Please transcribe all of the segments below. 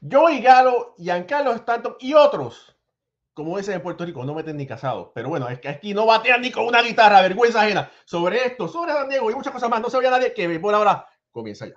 Joey Galo, Giancarlo Stanton y otros, como dicen en Puerto Rico, no meten ni casados. Pero bueno, es que aquí no batean ni con una guitarra, vergüenza ajena. Sobre esto, sobre San Diego y muchas cosas más, no sabía nadie que por ahora comienza ya.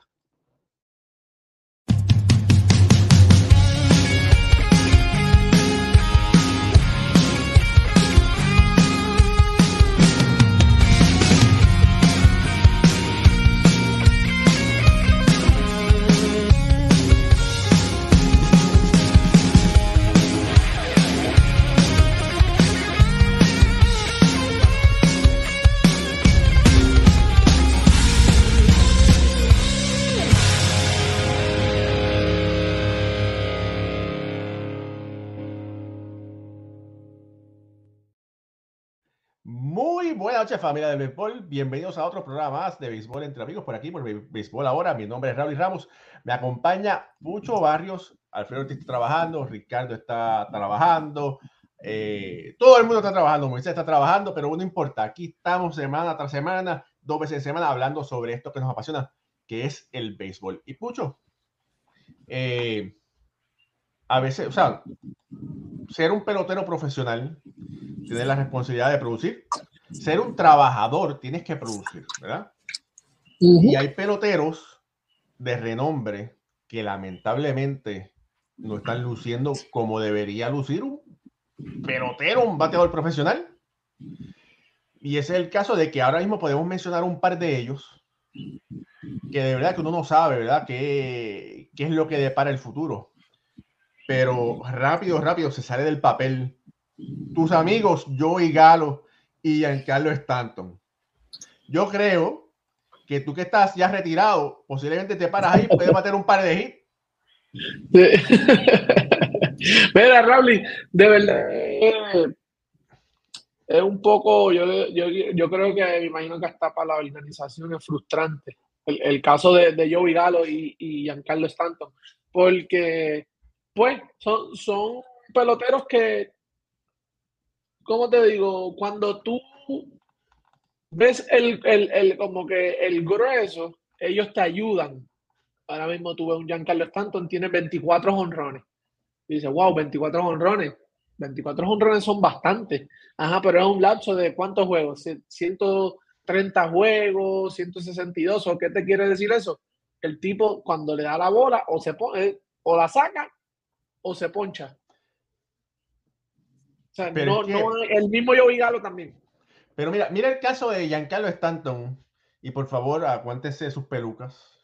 Buenas noches familia del béisbol, bienvenidos a otro programa más de béisbol entre amigos por aquí por béisbol ahora, mi nombre es Raúl Ramos, me acompaña Pucho Barrios, Alfredo está trabajando, Ricardo está trabajando, eh, todo el mundo está trabajando, Moisés está trabajando, pero no importa, aquí estamos semana tras semana, dos veces en semana hablando sobre esto que nos apasiona, que es el béisbol. Y Pucho, eh, a veces, o sea, ser un pelotero profesional, tener la responsabilidad de producir. Ser un trabajador, tienes que producir, ¿verdad? Y hay peloteros de renombre que lamentablemente no están luciendo como debería lucir un pelotero, un bateador profesional. Y ese es el caso de que ahora mismo podemos mencionar un par de ellos que de verdad que uno no sabe, ¿verdad? ¿Qué, qué es lo que depara el futuro? pero rápido, rápido se sale del papel. Tus amigos, Joey Galo y Giancarlo Stanton. Yo creo que tú que estás ya retirado, posiblemente te paras ahí, puedes matar un par de hits. Mira, Raúl, de verdad, es un poco, yo, yo, creo que me imagino que hasta para la organización es frustrante el, caso de, de Joey Galo y, y Giancarlo Stanton, porque pues son, son peloteros que, ¿cómo te digo? Cuando tú ves el, como que el grueso, ellos te ayudan. Ahora mismo tuve un Giancarlo Stanton, tiene 24 honrones. Y dice, wow, 24 honrones. 24 honrones son bastantes. Ajá, pero es un lapso de cuántos juegos? 130 juegos, 162. ¿O qué te quiere decir eso? El tipo cuando le da la bola o se o la saca o se poncha. O sea, no, el mismo yo Galo también. Pero mira, mira el caso de Giancarlo Stanton. Y por favor, aguántese sus pelucas.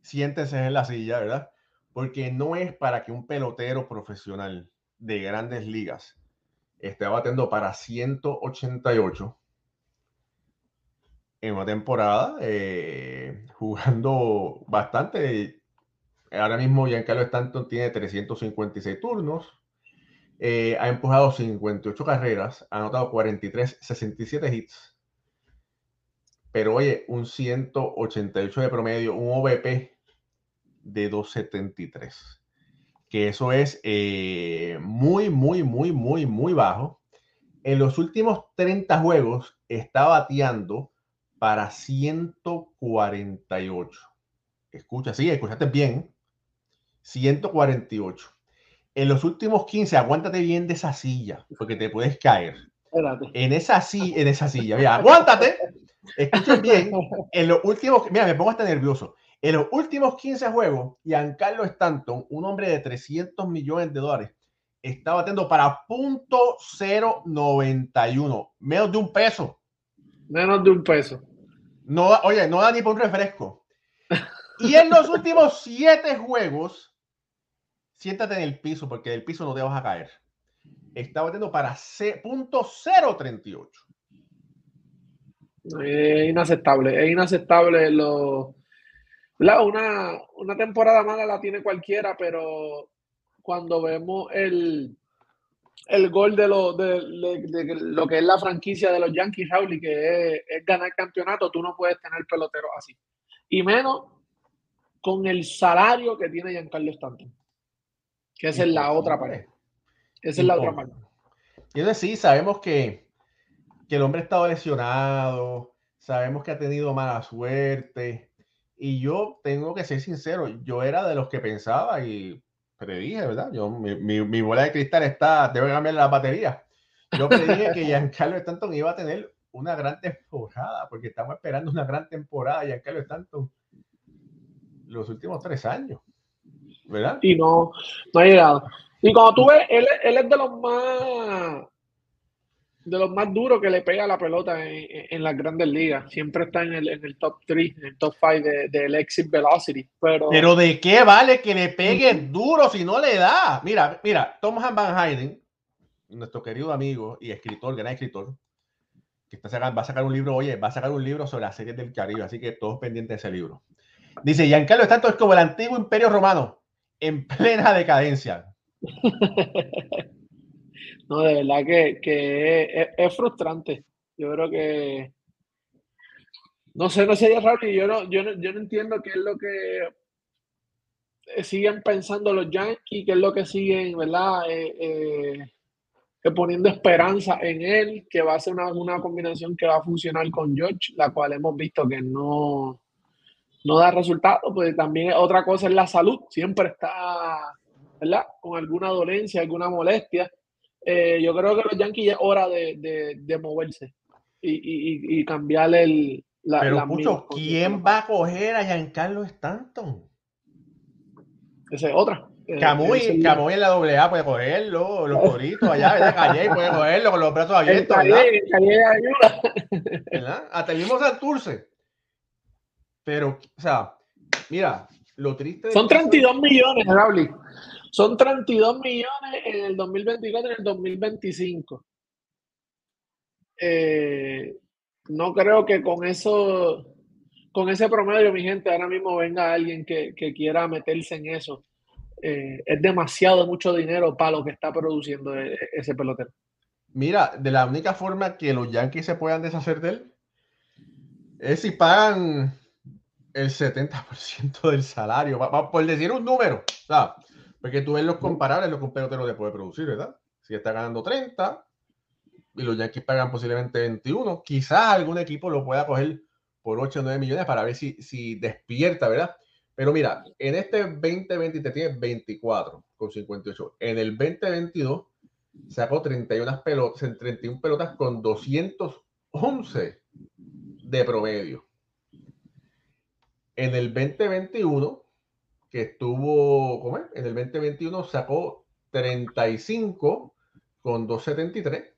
Siéntese en la silla, ¿verdad? Porque no es para que un pelotero profesional de grandes ligas esté batiendo para 188 en una temporada, eh, jugando bastante Ahora mismo Giancarlo Stanton tiene 356 turnos, eh, ha empujado 58 carreras, ha anotado 43, 67 hits. Pero oye, un 188 de promedio, un OVP de 273. Que eso es eh, muy, muy, muy, muy, muy bajo. En los últimos 30 juegos está bateando para 148. Escucha, sí, escuchaste bien. 148. En los últimos 15, aguántate bien de esa silla, porque te puedes caer. En esa, silla, en esa silla, mira, aguántate. Escuchen bien. En los últimos, mira, me pongo hasta nervioso. En los últimos 15 juegos, Giancarlo Stanton, un hombre de 300 millones de dólares, está batiendo para punto 091, menos de un peso. Menos de un peso. No, oye, no da ni por un refresco. Y en los últimos siete juegos, siéntate en el piso porque del piso no te vas a caer. Está batiendo para punto 038. Es inaceptable, es inaceptable lo... Una, una temporada mala la tiene cualquiera, pero cuando vemos el, el gol de lo, de, lo que es la franquicia de los Yankees, Raúl, que es, es, ganar campeonato, tú no puedes tener pelotero así. Y menos con el salario que tiene Giancarlo Stanton que esa es la otra pared. Esa es la otra parte. Y es decir, sabemos que, que el hombre ha estado lesionado, sabemos que ha tenido mala suerte. Y yo tengo que ser sincero, yo era de los que pensaba y predije, ¿verdad? Yo, mi, mi, bola de cristal está, debe cambiar la batería. Yo predije que Giancarlo Stanton iba a tener una gran temporada, porque estamos esperando una gran temporada de Giancarlo Stanton los últimos tres años, ¿verdad? Y no, no ha llegado. Y cuando tú ves, él, él es de los más de los más duros que le pega la pelota en, las grandes ligas. Siempre está en el, en el top 3, en el top 5 del exit velocity. Pero... pero ¿de qué vale que le pegue duro si no le da? Mira, mira, Thomas Van Hayden, nuestro querido amigo y escritor, gran escritor, que está sacando, va a sacar un libro, oye, va a sacar un libro sobre las series del Caribe, así que todos pendientes de ese libro. Dice, Giancarlo tanto es como el antiguo imperio romano, en plena decadencia. No, de verdad que, es, frustrante. Yo creo que. No sé, no sería raro y yo no, yo no, yo no entiendo qué es lo que siguen pensando los Yankees, qué es lo que siguen, ¿verdad? Eh, eh, poniendo esperanza en él, que va a ser una, una, combinación que va a funcionar con George, la cual hemos visto que no, no da resultado, pues también otra cosa es la salud, siempre está, ¿verdad? Con alguna dolencia, alguna molestia. Eh, yo creo que los Yankees es hora de, moverse y, y, cambiarle el, la, Pero, mucho, ¿quién va a coger a Giancarlo Stanton? Esa es otra. Eh, Camuy, en la AA puede cogerlo, los coritos allá, ¿verdad? Calle puede cogerlo con los brazos abiertos. Calle, Calle ayuda. ¿verdad? Hasta el mismo Santurce. Pero, o sea, mira, lo triste. Son 32 millones, Raúl. Son 32 millones en el 2024 y en el 2025. Eh, no creo que con eso, con ese promedio, mi gente, ahora mismo venga alguien que, quiera meterse en eso. Eh, es demasiado mucho dinero para lo que está produciendo e, ese pelotero. Mira, de la única forma que los Yankees se puedan deshacer de él es si pagan el 70% del salario, por decir un número. Porque tú ves los comparables, los que un pelotero le puede producir, ¿verdad? Si está ganando 30 y los Yankees pagan posiblemente 21, quizás algún equipo lo pueda coger por 8 o 9 millones para ver si, si despierta, ¿verdad? Pero mira, en este 2020 te tienes 24 con 58. En el 2022 sacó 31 pelotas, 31 pelotas con 211 de promedio. En el 2021 que estuvo, ¿cómo es? En el 2021 sacó 35 con 273,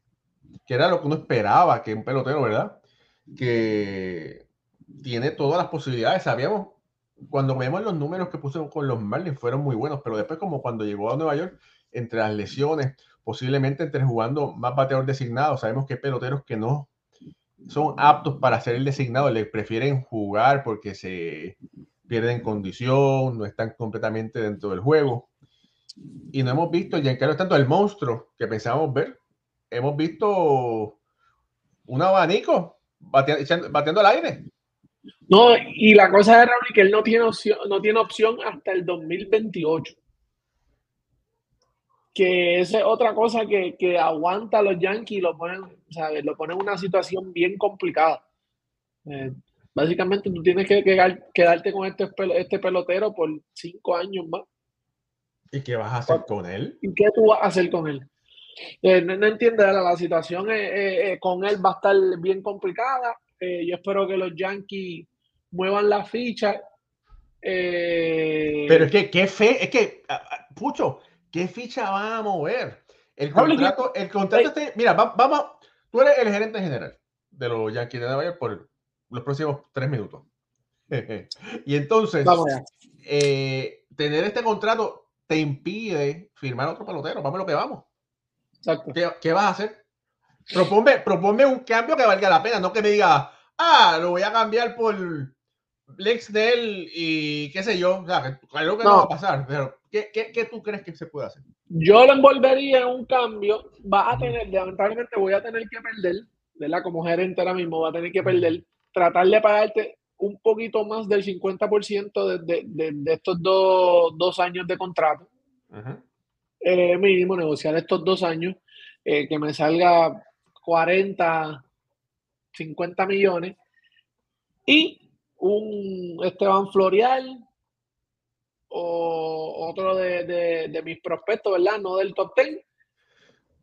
que era lo que uno esperaba que un pelotero, ¿verdad? Que tiene todas las posibilidades. Sabíamos, cuando vemos los números que puso con los Marlins, fueron muy buenos, pero después, como cuando llegó a Nueva York, entre las lesiones, posiblemente entre jugando más bateador designado, sabemos que hay peloteros que no son aptos para ser el designado, le prefieren jugar porque se pierden condición, no están completamente dentro del juego. Y no hemos visto, ya es tanto el monstruo que pensábamos ver, hemos visto un abanico bateando, al aire. No, y la cosa es, Raúl, que él no tiene opción, no tiene opción hasta el 2028. Que esa es otra cosa que, que aguanta a los Yankees y lo ponen, lo ponen en una situación bien complicada. Eh, Básicamente tú tienes que quedarte con este, este pelotero por cinco años más. ¿Y qué vas a hacer con él? ¿Y qué tú vas a hacer con él? Eh, no, entiende, la, situación eh, eh, con él va a estar bien complicada. yo espero que los Yankees muevan la ficha. Pero es que, ¿qué fe? Es que, Pucho, ¿qué ficha van a mover? El contrato, el contrato, este, mira, vamos, tú eres el gerente general de los Yankees de Nueva York por los próximos tres minutos. y entonces, eh, tener este contrato te impide firmar otro pelotero. Vamos a lo que vamos. ¿Qué, vas a hacer? Proponme, un cambio que valga la pena, no que me diga, ah, lo voy a cambiar por Lex Dell y qué sé yo. O sea, claro que no. va a pasar, pero ¿qué, ¿qué, tú crees que se puede hacer? Yo lo envolvería en un cambio. Va a tener, lamentablemente voy a tener que perder, ¿verdad? Como gerente ahora mismo, va a tener que perder tratar de pagarte un poquito más del 50% de, de, de, estos dos, años de contrato. Eh, mínimo, negociar estos dos años, eh, que me salga 40, 50 millones. Y un Esteban Florial, o otro de, mis prospectos, ¿verdad? No del top 10.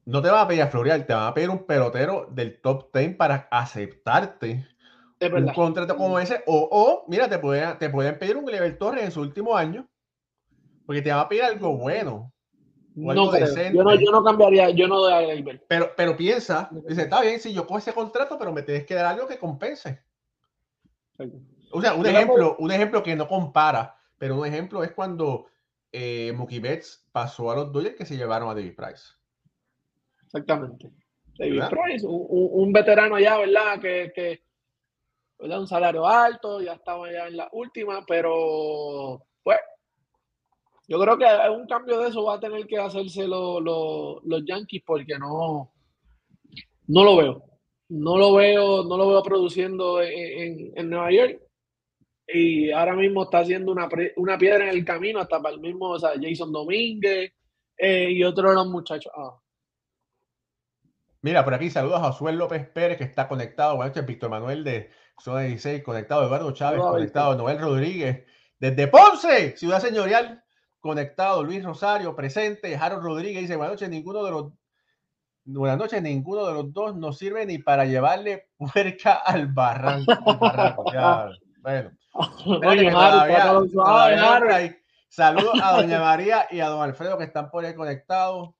No te van a pedir a Florial, te van a pedir un pelotero del top 10 para aceptarte un contrato como ese. O, o mira, te pueden, te pueden pedir un Level Torres en su último año, porque te van a pedir algo bueno. No yo, no, yo no cambiaría, yo no doy a Pero, pero piensa, dice, está bien, si yo cojo ese contrato, pero me tienes que dar algo que compense. O sea, un ejemplo, un ejemplo que no compara, pero un ejemplo es cuando eh, Mookie Betts pasó a los Dodgers que se llevaron a David Price. Exactamente. David Price, un, veterano ya, ¿verdad? Que, que ¿verdad? un salario alto, ya estaba ya en la última, pero pues yo creo que un cambio de eso va a tener que hacerse los Yankees porque no, no lo veo. No lo veo, no lo veo produciendo en, Nueva York. Y ahora mismo está haciendo una, una, piedra en el camino hasta para el mismo, o sea, Jason Domínguez eh, y otros de los muchachos. Ah. Mira, por aquí saludos a Josué López Pérez, que está conectado. Buenas noches, Víctor Manuel de Zona 16, conectado. Eduardo Chávez, conectado. Noel Rodríguez, desde Ponce, Ciudad Señorial conectado. Luis Rosario, presente. Harold Rodríguez dice, buenas noches, ninguno de los buenas noches, ninguno de los dos nos sirve ni para llevarle puerca al barranco. bueno. Saludos a doña María y a don Alfredo que están por ahí conectados.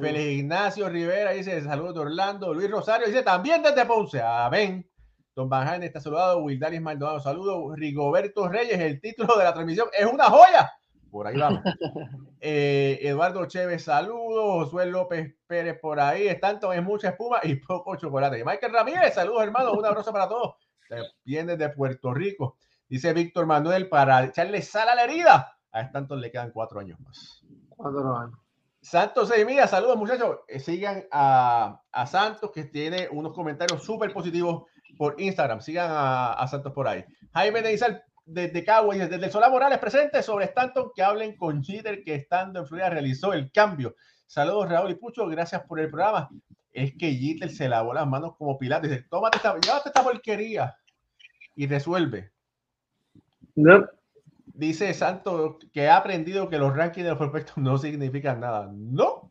Feliz Ignacio Rivera dice saludos de Orlando. Luis Rosario dice también desde Ponce. Amén. Don Van está saludado. Wildaris Maldonado, saludos. Rigoberto Reyes, el título de la transmisión es una joya por ahí vamos. Eh, Eduardo Chévez, saludos. Josué López Pérez por ahí. Están es mucha espuma y poco chocolate. Michael Ramírez, saludos hermano. Un abrazo para todos. Viene de Puerto Rico. Dice Víctor Manuel, para echarle sal a la herida. A Stanton le quedan cuatro años más. Cuatro años. Santos Mira, saludos muchachos. Eh, sigan a, a, Santos que tiene unos comentarios súper positivos por Instagram. Sigan a, a Santos por ahí. Jaime Neizal desde Cowboys, desde Solá Morales presente sobre Stanton, que hablen con Jeter, que estando en Florida realizó el cambio. Saludos, Raúl y Pucho, gracias por el programa. Es que Jeter se lavó las manos como Pilates. Dice, tómate esta, llévate esta porquería y resuelve. No. Dice Santos que ha aprendido que los rankings de los prospectos no significan nada. No.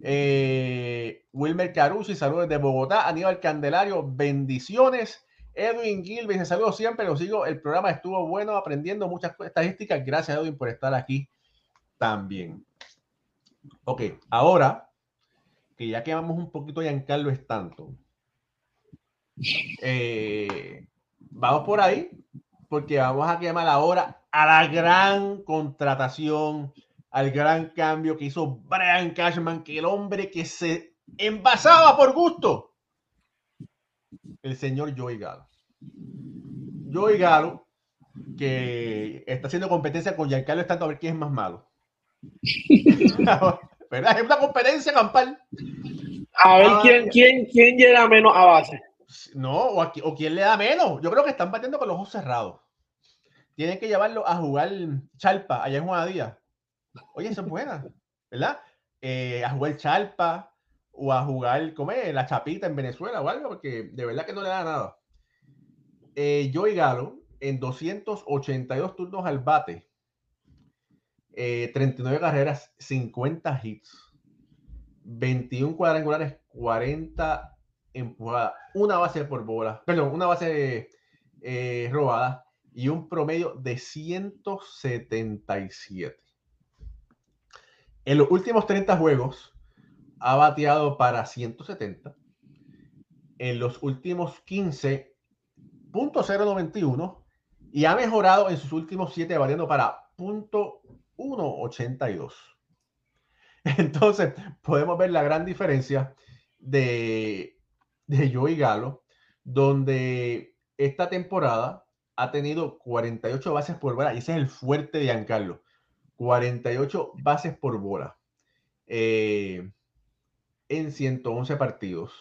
Eh, Wilmer Caruso y saludos de Bogotá. Aníbal Candelario, bendiciones. Edwin Gilbert, saludos siempre, lo sigo. El programa estuvo bueno, aprendiendo muchas estadísticas. Gracias, Edwin, por estar aquí también. Ok, ahora que ya quemamos un poquito Giancarlo Stanton, eh, vamos por ahí, porque vamos a quemar ahora a la gran contratación, al gran cambio que hizo Brian Cashman, que el hombre que se envasaba por gusto, el señor Joey Galo. Joey Galo, que está haciendo competencia con Giancarlo Stanton a ver quién es más malo. ¿Verdad? Es una competencia campal. A ver ah, quién, quién, quién llega menos a base. No, o, quién le da menos. Yo creo que están batiendo con los ojos cerrados. Tienen que llevarlo a jugar Chalpa allá en Juanadía. Oye, eso es buena, ¿verdad? Eh, a jugar Chalpa o a jugar, ¿cómo es? La Chapita en Venezuela o algo, porque de verdad que no le da nada eh, Joey Galo en 282 turnos al bate, 39 eh, carreras, 50 hits, 21 cuadrangulares, 40 una base por bola, perdón, una base eh, robada y un promedio de 177. En los últimos 30 juegos ha bateado para 170. En los últimos 15 .091 y ha mejorado en sus últimos 7 variando para .182. Entonces, podemos ver la gran diferencia de, de Joey Galo, donde esta temporada ha tenido 48 bases por bola y ese es el fuerte de Giancarlo. 48 bases por bola eh, en 111 partidos.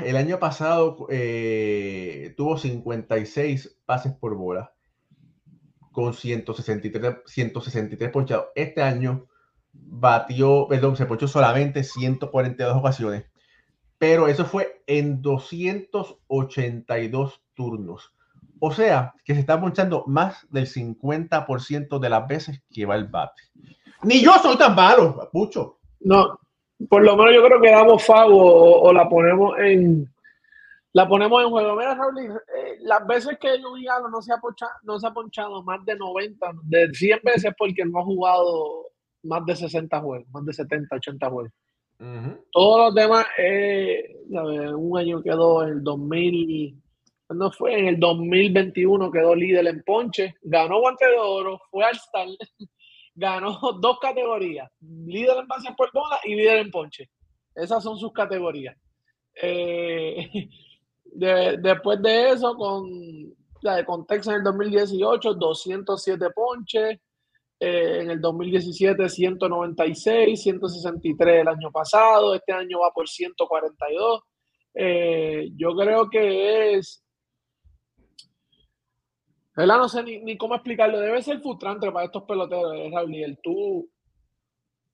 El año pasado eh, tuvo 56 pases por bola con 163, 163 ponchados. Este año batió, perdón, se ponchó solamente 142 ocasiones, pero eso fue en 282 turnos. O sea, que se está ponchando más del 50% de las veces que va el bate. Ni yo soy tan malo, Pucho. No, por lo menos yo creo que damos fago o, la ponemos en la ponemos en juego. Mira, Raúl, eh, las veces que Luis Galo no se, ha ponchado, no se ha ponchado más de 90, de 100 veces porque no ha jugado más de 60 juegos, más de 70, 80 juegos. Todos los demás, eh, un año quedó en el 2000, no fue? En el 2021 quedó líder en ponche, ganó guante de oro, fue al Star, ganó dos categorías, líder en base por bola y líder en ponche. Esas son sus categorías. Eh, después de eso, con, con Texas en el 2018, 207 ponches, eh, en el 2017 196, 163 el año pasado, este año va por 142. Eh, yo creo que es, ¿verdad? No sé ni, cómo explicarlo, debe ser frustrante para estos peloteros, ¿eh, el tú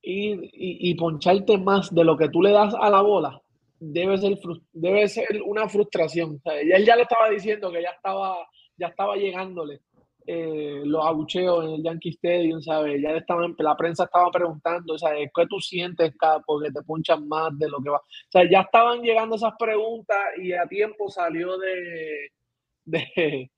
ir y, poncharte más de lo que tú le das a la bola, debe ser, debe ser una frustración. él ya le estaba diciendo que ya estaba, ya estaba llegándole eh, los abucheos en el Yankee Stadium, ¿sabes? Ya estaban, la prensa estaba preguntando, ¿sabes? ¿Qué tú sientes porque te punchan más de lo que va? O sea, ya estaban llegando esas preguntas y a tiempo salió de, de,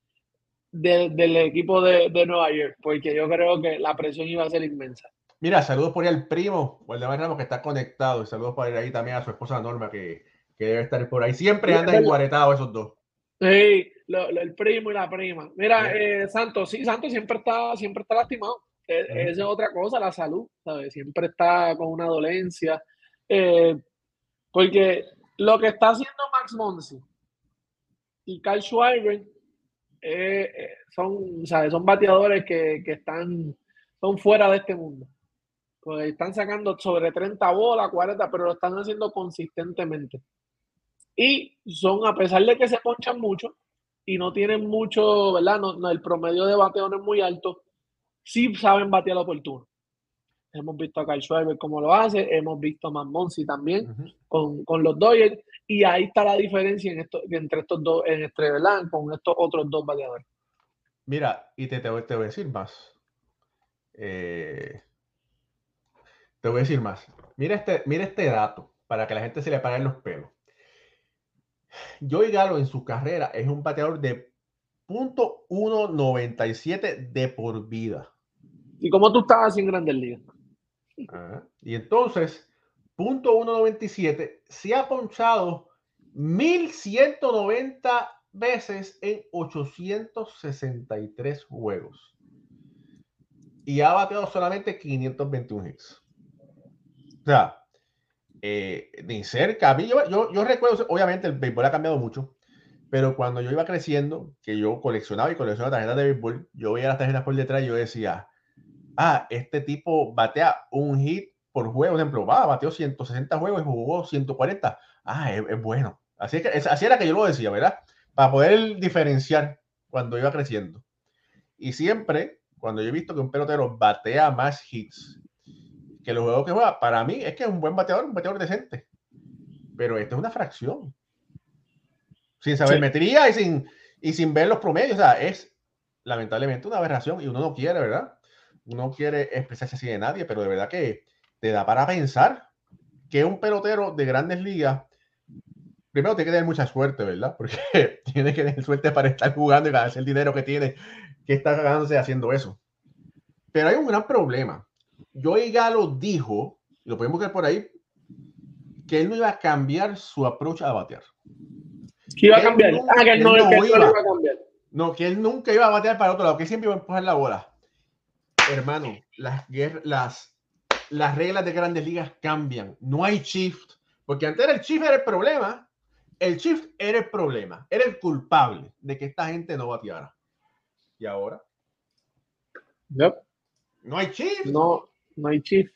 del equipo de, de, Nueva York, porque yo creo que la presión iba a ser inmensa. Mira, saludos por ahí al primo, Waldemar Ramos, que está conectado, y saludos por ahí también a su esposa Norma, que, que debe estar por ahí. Siempre andan enguaretados esos dos. Sí, el primo y la prima. Mira, eh, Santos, sí, Santos siempre está, siempre está lastimado. E, esa es otra cosa, la salud, ¿sabes? Siempre está con una dolencia. Eh, porque lo que está haciendo Max Monsi y Kyle Schreiber eh, son, ¿sabes? son bateadores que, que, están son fuera de este mundo. Pues están sacando sobre 30 bolas, 40, pero lo están haciendo consistentemente. Y son, a pesar de que se ponchan mucho y no tienen mucho, ¿verdad? No, el promedio de bateo no es muy alto, sí saben batear oportuno. Hemos visto a Kyle Schreiber cómo lo hace, hemos visto a Monsi también con, con, los Dodgers, y ahí está la diferencia en esto, entre estos dos, en este, ¿verdad? Con estos otros dos bateadores. Mira, y te, te, voy, a decir más. Eh, te voy a decir más. Mira este, mira este dato para que la gente se le pare los pelos. Joey Galo en su carrera es un bateador de .197 de por vida. ¿Y cómo tú estabas en Grandes Ligas? y entonces, .197 se ha ponchado 1190 veces en 863 juegos. Y ha bateado solamente 521 hits. O sea, eh, ni cerca. Yo, yo, recuerdo, obviamente el béisbol ha cambiado mucho, pero cuando yo iba creciendo, que yo coleccionaba y coleccionaba tarjetas de béisbol, yo veía las tarjetas por detrás y yo decía, ah, este tipo batea un hit por juego, por ejemplo, va, bateó 160 juegos y jugó 140. Ah, es, bueno. Así, que, así era que yo lo decía, ¿verdad? Para poder diferenciar cuando iba creciendo. Y siempre, cuando yo he visto que un pelotero batea más hits que los juegos que juega, para mí es que es un buen bateador, un bateador decente. Pero esto es una fracción. Sin saber metría y sin, y sin ver los promedios. O sea, es lamentablemente una aberración y uno no quiere, ¿verdad? Uno quiere expresarse así de nadie, pero de verdad que te da para pensar que un pelotero de grandes ligas, primero tiene que tener mucha suerte, ¿verdad? Porque tiene que tener suerte para estar jugando y ganarse el dinero que tiene, que está ganándose haciendo eso. Pero hay un gran problema Joey Galo dijo, y lo podemos ver por ahí, que él no iba a cambiar su approach a batear. Que iba a cambiar. ah, que, no, no, iba, a cambiar. No, que él nunca iba a batear para otro lado, que siempre iba a empujar la bola. Hermano, las, las, las reglas de grandes ligas cambian. No hay shift. Porque antes el shift era el problema. El shift era el problema. Era el culpable de que esta gente no bateara. ¿Y ahora? Yep. No hay shift. No, no hay chief.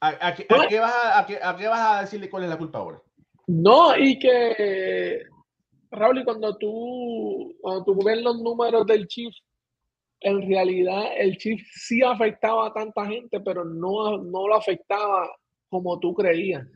¿A, qué, vas a, decirle cuál es la culpa ahora? No, y que, Raúl, y cuando tú, cuando tú ves los números del chief, en realidad el chief sí afectaba a tanta gente, pero no, no lo afectaba como tú creías.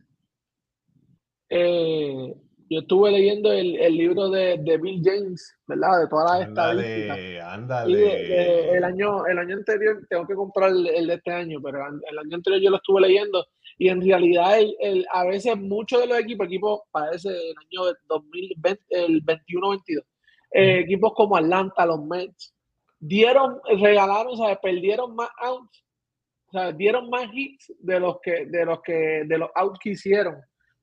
Eh, yo estuve leyendo el, el libro de, de, Bill James, ¿verdad? De todas las estadísticas. Ándale. el, año, el año anterior, tengo que comprar el, de este año, pero el año anterior yo lo estuve leyendo y en realidad el, a veces muchos de los equipos, equipos parece el año 2020, el 21-22, eh, equipos como Atlanta, los Mets, dieron, regalaron, o sea, perdieron más outs, o sea, dieron más hits de los que, de los que, de los outs que hicieron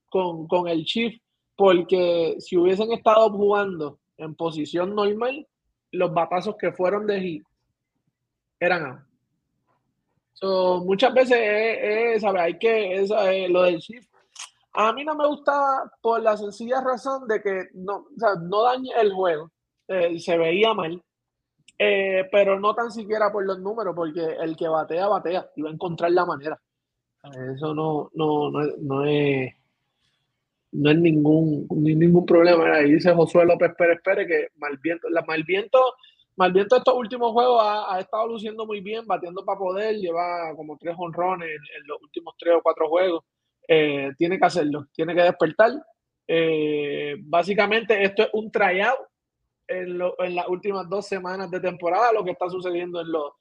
con, con el Chief, porque si hubiesen estado jugando en posición normal, los batazos que fueron de hit eran outs. So, muchas veces es, Hay que, eh, lo del Chief a mí no me gusta por la sencilla razón de que no, o sea, no daña el juego. Eh, se veía mal, eh, pero no tan siquiera por los números, porque el que batea, batea y va a encontrar la manera. Eso no, no, no, no es no es ningún, ningún problema. Ahí dice Josué López Pérez Pérez que Malviento, la Malviento, Malviento estos últimos juegos ha, estado luciendo muy bien, batiendo para poder, lleva como tres honrones en, los últimos tres o cuatro juegos. Eh, tiene que hacerlo, tiene que despertar. básicamente esto es un tryout en, las últimas dos semanas de temporada lo que está sucediendo en los,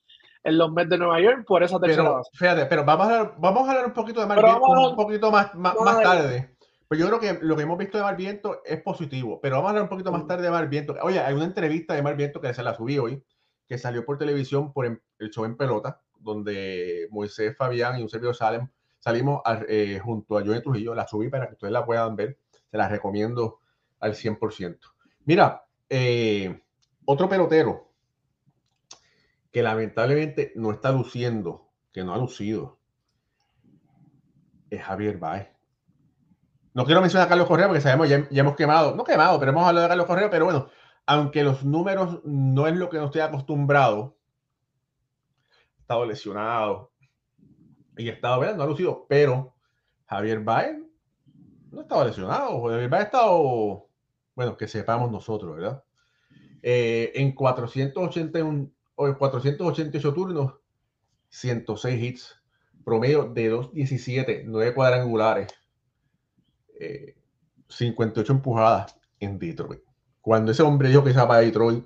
en los Mets de Nueva York por esa tercera pero, base. Fíjate, pero vamos a hablar, vamos a hablar un poquito de Marviento un poquito más, más, tarde. Pues yo creo que lo que hemos visto de Marviento es positivo, pero vamos a hablar un poquito más mm. tarde de Marviento. Oye, hay una entrevista de Marviento que se la subí hoy, que salió por televisión por el show en pelota, donde Moisés Fabián y un servidor Salem salimos eh, junto a Johnny Trujillo. La subí para que ustedes la puedan ver. Se la recomiendo al 100%. Mira, eh, otro pelotero que lamentablemente no está luciendo, que no ha lucido, es Javier Baez. No quiero mencionar a Carlos Correa porque sabemos, ya, ya, hemos quemado, no quemado, pero hemos hablado de Carlos Correa, pero bueno, aunque los números no es lo que no estoy acostumbrado, ha estado lesionado y ha estado, ¿verdad? no ha lucido, pero Javier Baez no estaba lesionado, Javier Baez ha estado bueno, que sepamos nosotros, ¿verdad? Eh, en 481 o en 488 turnos, 106 hits, promedio de 2.17, 9 cuadrangulares, 58 eh, empujadas en Detroit. Cuando ese hombre dijo que se para Detroit,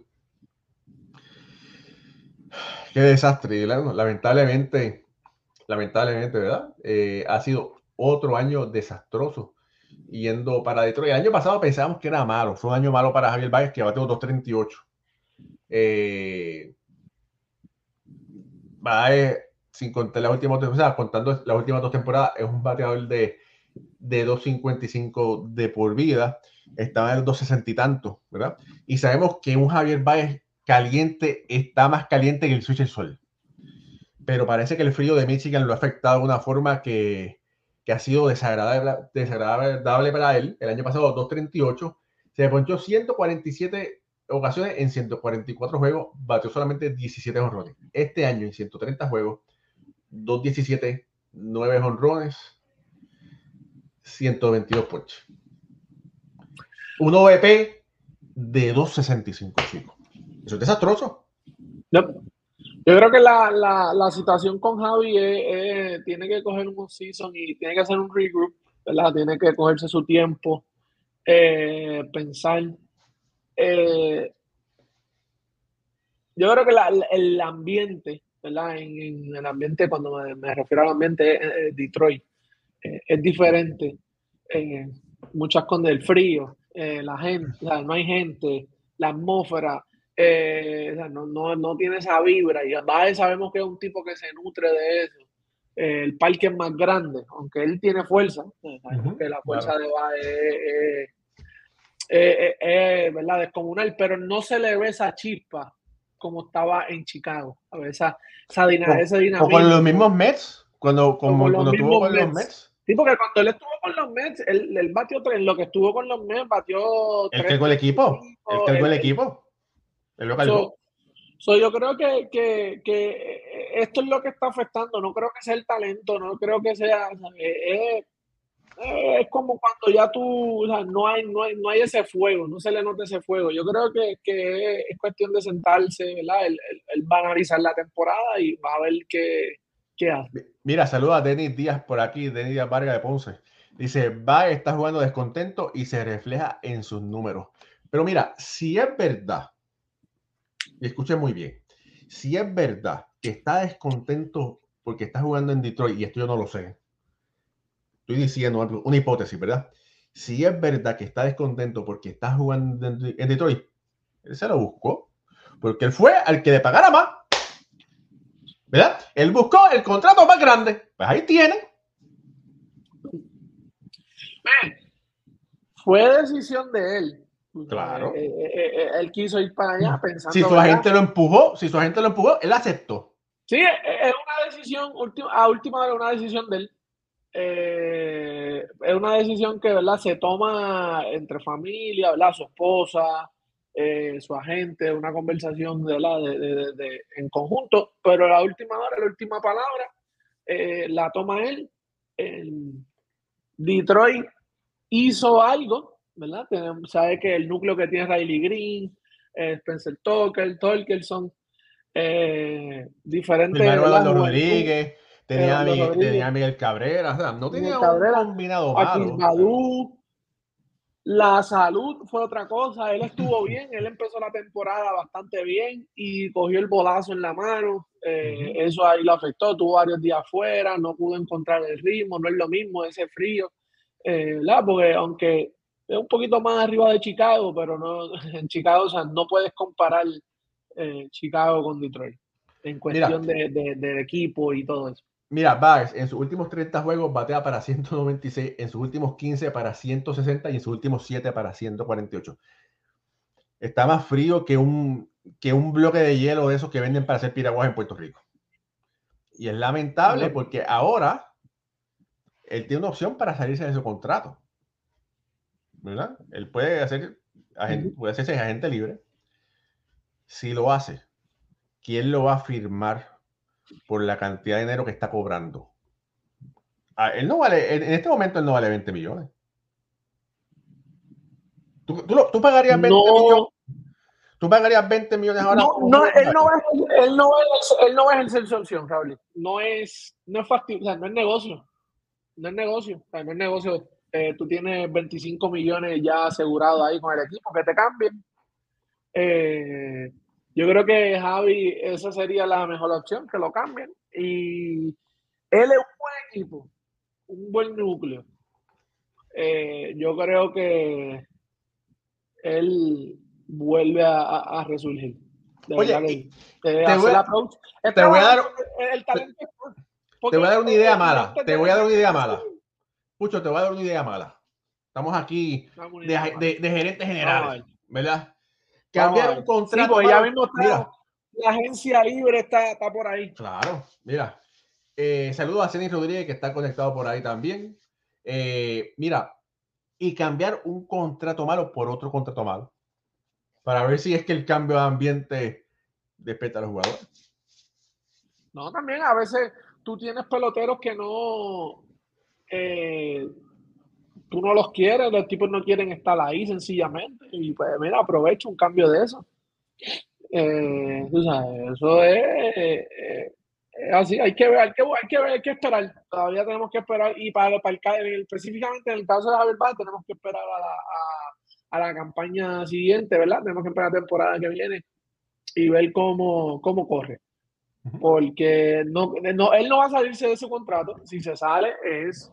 qué desastre, lamentablemente, lamentablemente, ¿verdad? Eh, ha sido otro año desastroso yendo para Detroit. El año pasado pensábamos que era malo, fue un año malo para Javier Baez que bateó 2.38. Eh, Baez, sin contar las últimas o sea, contando las últimas dos temporadas, es un bateador de, de 2.55 de por vida. Estaba en el 2.60 y tanto, ¿verdad? Y sabemos que un Javier Baez caliente está más caliente que el switch del sol. Pero parece que el frío de Michigan lo ha afectado de una forma que, que ha sido desagradable, desagradable para él. El año pasado 238, se ponchó 147 ocasiones en 144 juegos, batió solamente 17 honrones. Este año en 130 juegos, 217, 9 honrones, 122 ponches. Un OVP de 265, chicos. Eso es desastroso. Yo creo que la, la, la situación con Javi es, tiene que coger un season y tiene que hacer un regroup, ¿verdad? Tiene que cogerse su tiempo, eh, pensar. Eh, yo creo que el ambiente, ¿verdad? En, el ambiente, cuando me, refiero al ambiente, eh, es diferente. muchas con el frío, la gente, no hay gente, la atmósfera eh, no, no, no, tiene esa vibra. Y Baez sabemos que es un tipo que se nutre de eso. Eh, el parque es más grande, aunque él tiene fuerza. Que la fuerza de Baez es, ¿verdad? descomunal, pero no se le ve esa chispa como estaba en Chicago. A ver, esa, esa, O con los mismos Mets, cuando, como, cuando tuvo con los Mets. Sí, porque cuando él estuvo con los Mets, él, él batió tres, lo que estuvo con los Mets, batió. El cargó el equipo. El cargó el equipo yo creo que, que, esto es lo que está afectando. No creo que sea el talento, no creo que sea. Es, es como cuando ya tú, no, hay, no, hay, no hay ese fuego, no se le nota ese fuego. Yo creo que, que es cuestión de sentarse, ¿verdad? Él, va a analizar la temporada y va a ver qué, Mira, saluda a Denis Díaz por aquí, Denis Díaz Vargas de Ponce. Dice, va, está jugando descontento y se refleja en sus números. Pero mira, si es verdad, y escuchen muy bien, si es verdad que está descontento porque está jugando en Detroit, y esto yo no lo sé, estoy diciendo una hipótesis, ¿verdad? Si es verdad que está descontento porque está jugando en Detroit, él se lo buscó, porque él fue al que le pagara más, ¿verdad? Él buscó el contrato más grande, pues ahí tiene. Fue decisión de él. Claro. Eh, eh, eh, él quiso ir para allá pensando. Si su agente lo empujó, si su agente lo empujó, él aceptó. Sí, es una decisión, a última hora, una decisión de él. es una decisión que ¿verdad? se toma entre familia, ¿verdad? su esposa, su agente, una conversación de la, de, en conjunto, pero la última hora, la última palabra, la toma él. Detroit hizo algo, ¿verdad? sabe que el núcleo que tiene Riley Green, eh, Spencer Tucker, Torkelson, eh, diferentes. Eduardo Rodríguez, tenía, Miguel, tenía Miguel Cabrera, o sea, no tenía Cabrera, un combinado malo. La salud fue otra cosa. Él estuvo bien, él empezó la temporada bastante bien y cogió el bolazo en la mano. Eh, eso ahí lo afectó. Tuvo varios días afuera, no pudo encontrar el ritmo, no es lo mismo ese frío. Eh, Porque aunque es un poquito más arriba de Chicago, pero no en Chicago, o sea, no puedes comparar eh, Chicago con Detroit en cuestión de, equipo y todo eso. Mira, Bags en sus últimos 30 juegos batea para 196, en sus últimos 15 para 160 y en sus últimos 7 para 148. Está más frío que un, que un bloque de hielo de esos que venden para hacer piraguas en Puerto Rico. Y es lamentable porque ahora él tiene una opción para salirse de su contrato. ¿Verdad? Él puede hacer puede hacerse agente libre. Si lo hace, ¿quién lo va a firmar por la cantidad de dinero que está cobrando? Ah, él no vale, en este momento él no vale 20 millones. ¿Tú, tú, pagarías 20 millones? ¿Tú pagarías 20 millones ahora? No, no, él, no es, él, no es, él no es el solución, Raúl. No es, no es factible, o sea, no es negocio no es negocio, no es negocio. Eh, tú tienes 25 millones ya asegurados ahí con el equipo, que te cambien. Eh, yo creo que Javi, esa sería la mejor opción, que lo cambien. Y él es un buen equipo, un buen núcleo. Eh, yo creo que él vuelve a, resurgir. Oye, te, voy, a dar el talento te voy a dar una idea mala. Te voy a dar una idea mala. Pucho, te voy a dar una idea mala. Estamos aquí de, de, gerente general, ¿verdad? Cambiar un contrato. Sí, ya mira. la agencia libre está, está, por ahí. Claro, mira. Eh, saludos a Ceni Rodríguez que está conectado por ahí también. Eh, mira, y cambiar un contrato malo por otro contrato malo. Para ver si es que el cambio de ambiente despierta a los jugadores. No, también a veces tú tienes peloteros que no, eh, tú no los quieres, los tipos no quieren estar ahí sencillamente. Y pues mira, aprovecha un cambio de eso. Eh, eso es, así, hay que ver, hay que, hay que ver, hay que esperar. Todavía tenemos que esperar. Y para, para el, específicamente en el caso de Javier Báez, tenemos que esperar a la, a, la campaña siguiente, ¿verdad? Tenemos que esperar la temporada que viene y ver cómo, cómo corre porque no, no, él no va a salirse de su contrato. Si se sale, es,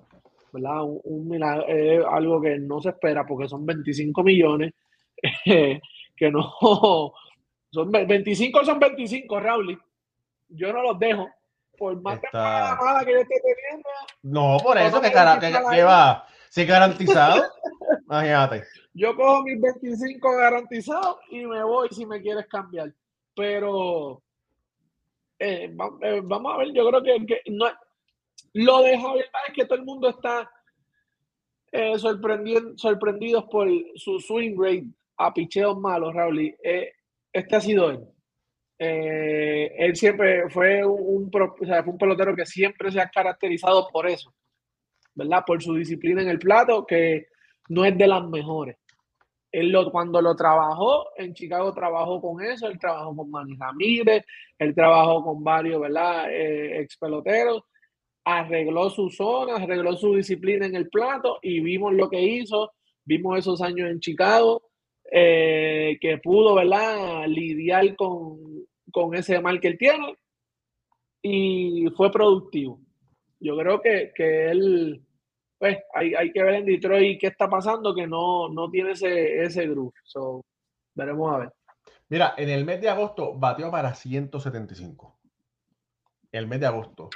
¿verdad? Un, es algo que no se espera porque son 25 millones. que no. Son 25 son 25, Raúl. Yo no los dejo. Por más Está... que yo esté teniendo. No, por eso que, que, va. Si garantizado, imagínate. Yo cojo mis 25 garantizados y me voy si me quieres cambiar. Pero eh, eh, vamos a ver, yo creo que, no, lo de Javier es que todo el mundo está eh, sorprendidos por su swing rate a picheos malos, Raúl. este ha sido él. él siempre fue un, un pelotero que siempre se ha caracterizado por eso, ¿verdad? Por su disciplina en el plato, que no es de las mejores. Él lo, cuando lo trabajó, en Chicago trabajó con eso, él trabajó con Manny Ramírez, él trabajó con varios, ¿verdad? Eh, ex peloteros. Arregló su zona, arregló su disciplina en el plato y vimos lo que hizo, vimos esos años en Chicago, eh, que pudo, ¿verdad?, lidiar con, con ese mal que él tiene y fue productivo. Yo creo que, que él, pues, hay, hay, que ver en Detroit qué está pasando, que no, no tiene ese, ese groove. So, veremos a ver. Mira, en el mes de agosto batió para 175. El mes de agosto.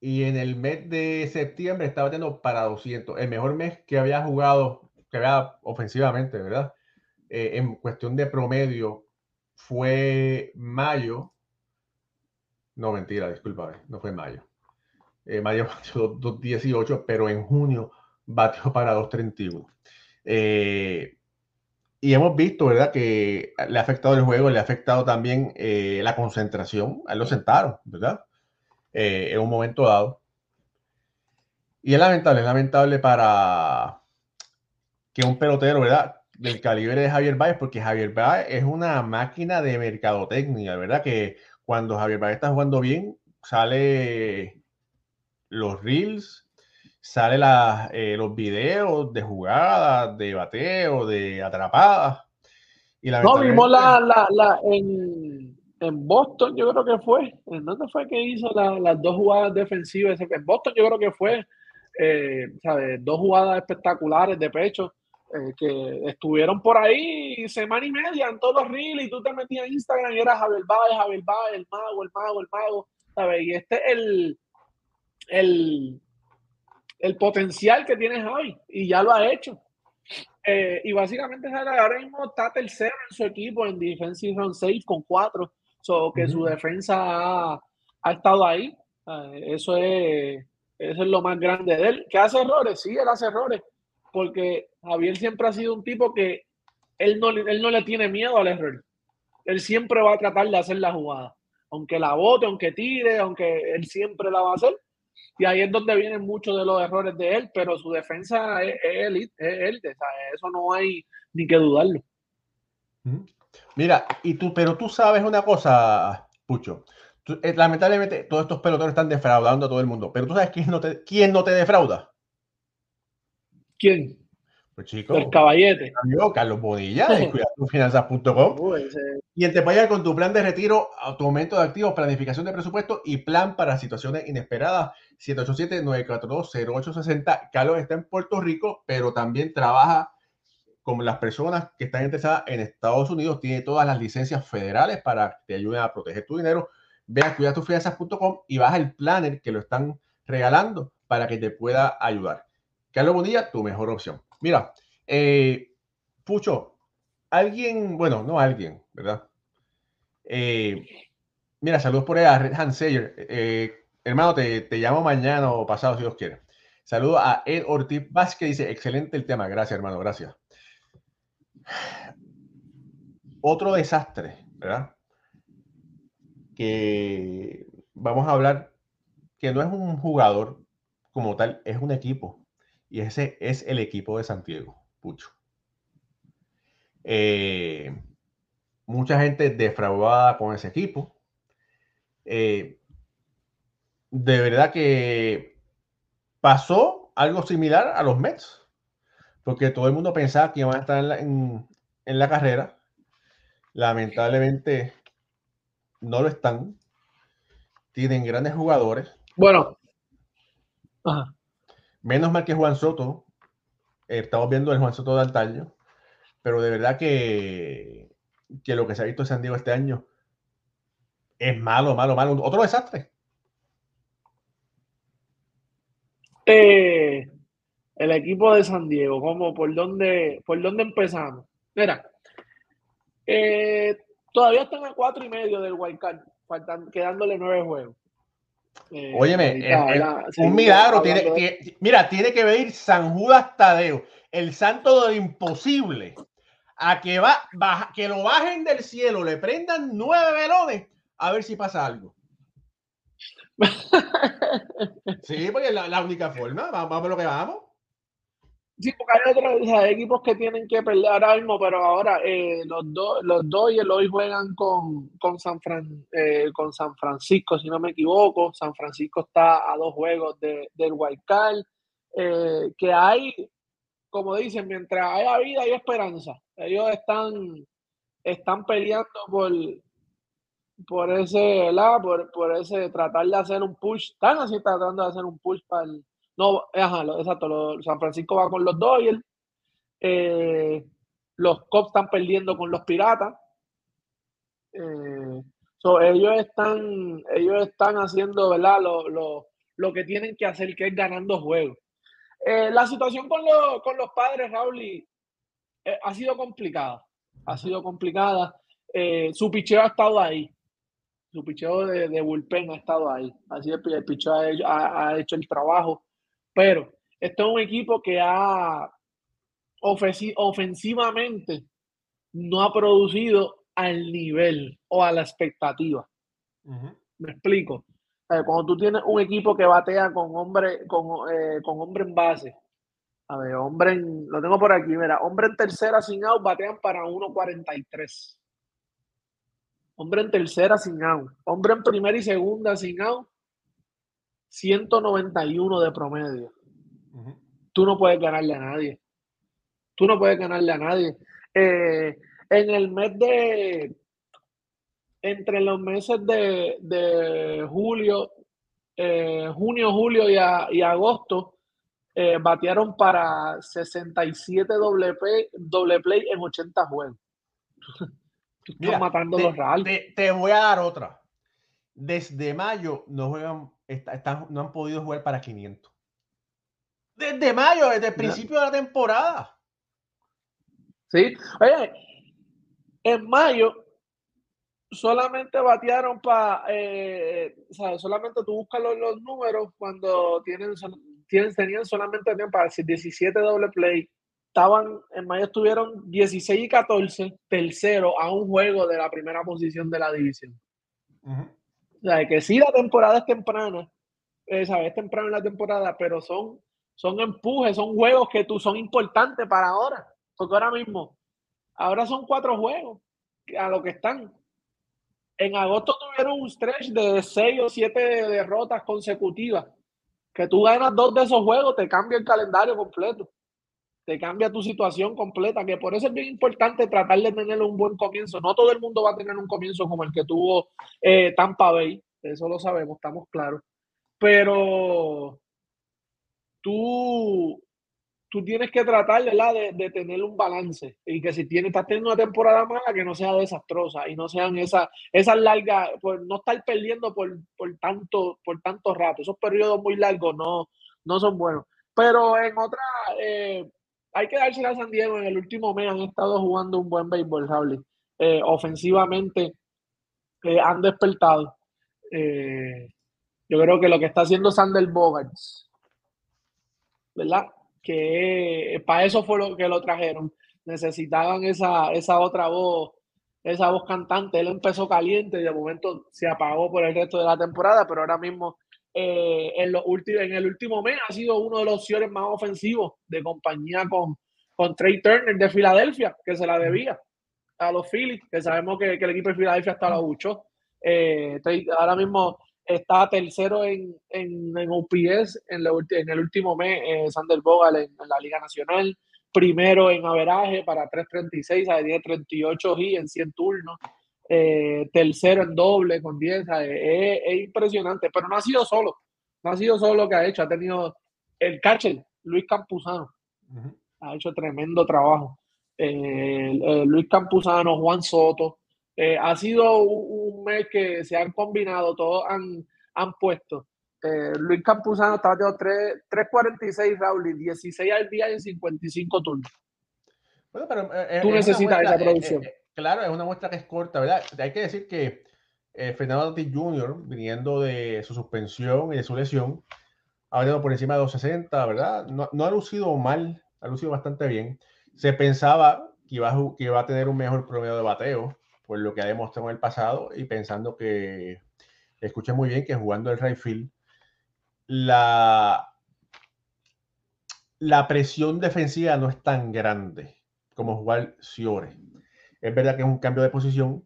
Y en el mes de septiembre estaba batiendo para 200. El mejor mes que había jugado, que había ofensivamente, ¿verdad? Eh, en cuestión de promedio fue mayo. No, mentira, disculpa, no fue mayo. Eh, mayo batió 218, pero en junio batió para 231. Eh, y hemos visto, ¿verdad?, que le ha afectado el juego, le ha afectado también la concentración. A él lo sentaron, ¿verdad? Eh, en un momento dado. Y es lamentable, es lamentable para que un pelotero, ¿verdad?, del calibre de Javier Baez, porque Javier Baez es una máquina de mercadotecnia, ¿verdad? Que cuando Javier Baez está jugando bien, sale los reels, sale eh, los videos de jugadas, de bateo, de atrapadas. Y no, vimos la, la, en, en, Boston, yo creo que fue. ¿En dónde fue que hizo las dos jugadas defensivas? En Boston, yo creo que fue. Eh, dos jugadas espectaculares de pecho. Eh, que estuvieron por ahí semana y media en todos los reels y tú te metías en Instagram y era Javier Baez, Javier Baez, el mago, el mago, el mago, ¿sabes? Y este es el, el, el potencial que tiene Javi y ya lo ha hecho. Eh, y básicamente ahora mismo está tercero en su equipo en defensive run safe con cuatro, so que su defensa ha, estado ahí. eso, es, eso es lo más grande de él. ¿Que hace errores? Sí, él hace errores, porque Javier siempre ha sido un tipo que él no, él no le tiene miedo al error. Él siempre va a tratar de hacer la jugada. Aunque la bote, aunque tire, aunque él siempre la va a hacer y ahí es donde vienen muchos de los errores de él, pero su defensa es, él, es eso no hay ni que dudarlo. Mira, y tú, pero tú sabes una cosa, Pucho. Eh, lamentablemente, todos estos peloteros están defraudando a todo el mundo, pero tú sabes quién no te, quién no te defrauda. ¿Quién? Pues chico, el caballete. Carlos Bonilla de cuidadofinanzas.com. Y te puede con tu plan de retiro, tu aumento de activos, planificación de presupuesto y plan para situaciones inesperadas. 787-942-0860. Carlos está en Puerto Rico, pero también trabaja con las personas que están interesadas en Estados Unidos. Tiene todas las licencias federales para que te ayuden a proteger tu dinero. Ve a cuidatufinanzas.com y baja el planner que lo están regalando para que te pueda ayudar. Carlos Bonilla, tu mejor opción. Mira, eh, Pucho, alguien, bueno, no alguien, ¿verdad? Eh, mira, saludos por ahí a Red Hanseyer. Eh, hermano, te, te, llamo mañana o pasado si Dios quiere. Saludos a Ed Ortiz Vázquez, dice, excelente el tema. Gracias, hermano, gracias. Otro desastre, ¿verdad? Que vamos a hablar, que no es un jugador como tal, es un equipo. Y ese es el equipo de Santiago, Pucho. Eh, mucha gente defraudada con ese equipo. Eh, de verdad que pasó algo similar a los Mets, porque todo el mundo pensaba que iban a estar en la, carrera. Lamentablemente no lo están. Tienen grandes jugadores. Bueno, Menos mal que Juan Soto, eh, estamos viendo el Juan Soto de antaño, pero de verdad que, que lo que se ha visto en San Diego este año es malo, malo, malo. Otro desastre. Eh, el equipo de San Diego, ¿cómo, por, dónde, ¿por dónde empezamos? Mira, eh, todavía están a cuatro y medio del Wildcard, faltan, quedándole nueve juegos. Eh, Óyeme, un milagro. Tiene, mira, tiene que venir San Judas Tadeo, el santo de lo imposible, a que, va, que lo bajen del cielo, le prendan nueve velones, a ver si pasa algo. sí, porque es la, única forma. Vamos, a lo que vamos. Sí, porque hay otros equipos que tienen que pelear ahora pero ahora eh, los dos los y el hoy juegan con, con, San Fran, eh, con San Francisco, si no me equivoco. San Francisco está a dos juegos de, del Card. Eh, que hay, como dicen, mientras haya vida hay esperanza. Ellos están, están peleando por, por ese, Por, por ese tratar de hacer un push. Están así tratando de hacer un push para el no, ajá, exacto. San Francisco va con los Doyle. Eh, los Cops están perdiendo con los Piratas. Eh, ellos están, ellos están haciendo, ¿verdad? Lo, que tienen que hacer, que es ganando juegos. Eh, la situación con, los padres, Raúl, ha sido complicada. Ha sido complicada. su picheo ha estado ahí. Su picheo de, de bullpen ha estado ahí. Así el, el picheo ha hecho el trabajo. Pero esto es un equipo que ha ofensivamente no ha producido al nivel o a la expectativa. Me explico. cuando tú tienes un equipo que batea con hombre, con, eh, con hombre en base, a ver, hombre en, lo tengo por aquí, mira, hombre en tercera sin out, batean para 1.43. Hombre en tercera sin out. Hombre en primera y segunda sin out, 191 de promedio. Tú no puedes ganarle a nadie. Tú no puedes ganarle a nadie. Eh, en el mes de, entre los meses de, julio, eh, junio, julio y, agosto, eh, batearon para 67 doble play, doble play en 80 juegos. Estás matando los reales. Te, voy a dar otra. Desde mayo no juegan están, no han podido jugar para 500. Desde mayo, desde el principio de la temporada. Sí, oye, en mayo solamente batearon para, eh, solamente tú buscas los, números cuando tienen, tienen, tenían solamente para 17 doble play. Estaban, en mayo estuvieron 16 y 14, tercero a un juego de la primera posición de la división. O sea, que sí, la temporada es temprana, eh, es temprano en la temporada, pero son, son empujes, son juegos que tú son importantes para ahora. Porque ahora mismo, ahora son cuatro juegos a lo que están. En agosto tuvieron un stretch de seis o siete derrotas consecutivas. Que tú ganas dos de esos juegos, te cambia el calendario completo. Te cambia tu situación completa. Que por eso es bien importante tratar de tener un buen comienzo. No todo el mundo va a tener un comienzo como el que tuvo eh, Tampa Bay. Eso lo sabemos, estamos claros pero tú, tú tienes que tratar De, de, tener un balance y que si tienes, estás teniendo una temporada mala, que no sea desastrosa y no sean esas esa largas, pues no estar perdiendo por, tanto, por tanto rato. Esos periodos muy largos no, no son buenos. Pero en otra, eh, hay que darse a San Diego en el último mes, han estado jugando un buen béisbol, Raúl. Eh, ofensivamente eh, han despertado. Yo creo que lo que está haciendo Sander Bogarts, ¿verdad? Que para eso fue lo que lo trajeron. Necesitaban esa, esa otra voz, esa voz cantante. Él empezó caliente y de momento se apagó por el resto de la temporada, pero ahora mismo eh, en, los últimos, en el último mes ha sido uno de los ciores más ofensivos de compañía con, con Trey Turner de Filadelfia, que se la debía a los Phillies, que sabemos que, el equipo de Filadelfia hasta lo buchó. Eh, ahora mismo está tercero en, en, en OPS en, en, el último mes, eh, Sander Bogal en, la Liga Nacional. Primero en averaje para 3.36, a 10.38 y en 100 turnos. Eh, tercero en doble con 10. Es, impresionante, pero no ha sido solo. No ha sido solo lo que ha hecho. Ha tenido el catcher, Luis Campuzano. Ha hecho tremendo trabajo. Eh, Luis Campuzano, Juan Soto, eh, ha sido un, mes que se han combinado, todos han, han puesto. Luis Campuzano está de 3.46 Raúl, 16 al día en 55 turnos. Bueno, pero tú necesitas esa producción. Claro, es una muestra que es corta, ¿verdad? Hay que decir que Fernando Tatis Jr., viniendo de su suspensión y de su lesión, ha venido por encima de 260, ¿verdad? No, ha lucido mal, ha lucido bastante bien. Se pensaba que iba, a, que iba a tener un mejor promedio de bateo, por lo que ha demostrado en el pasado y pensando que, escuché muy bien que jugando el right field, la, la presión defensiva no es tan grande como jugar Ciore. Es verdad que es un cambio de posición,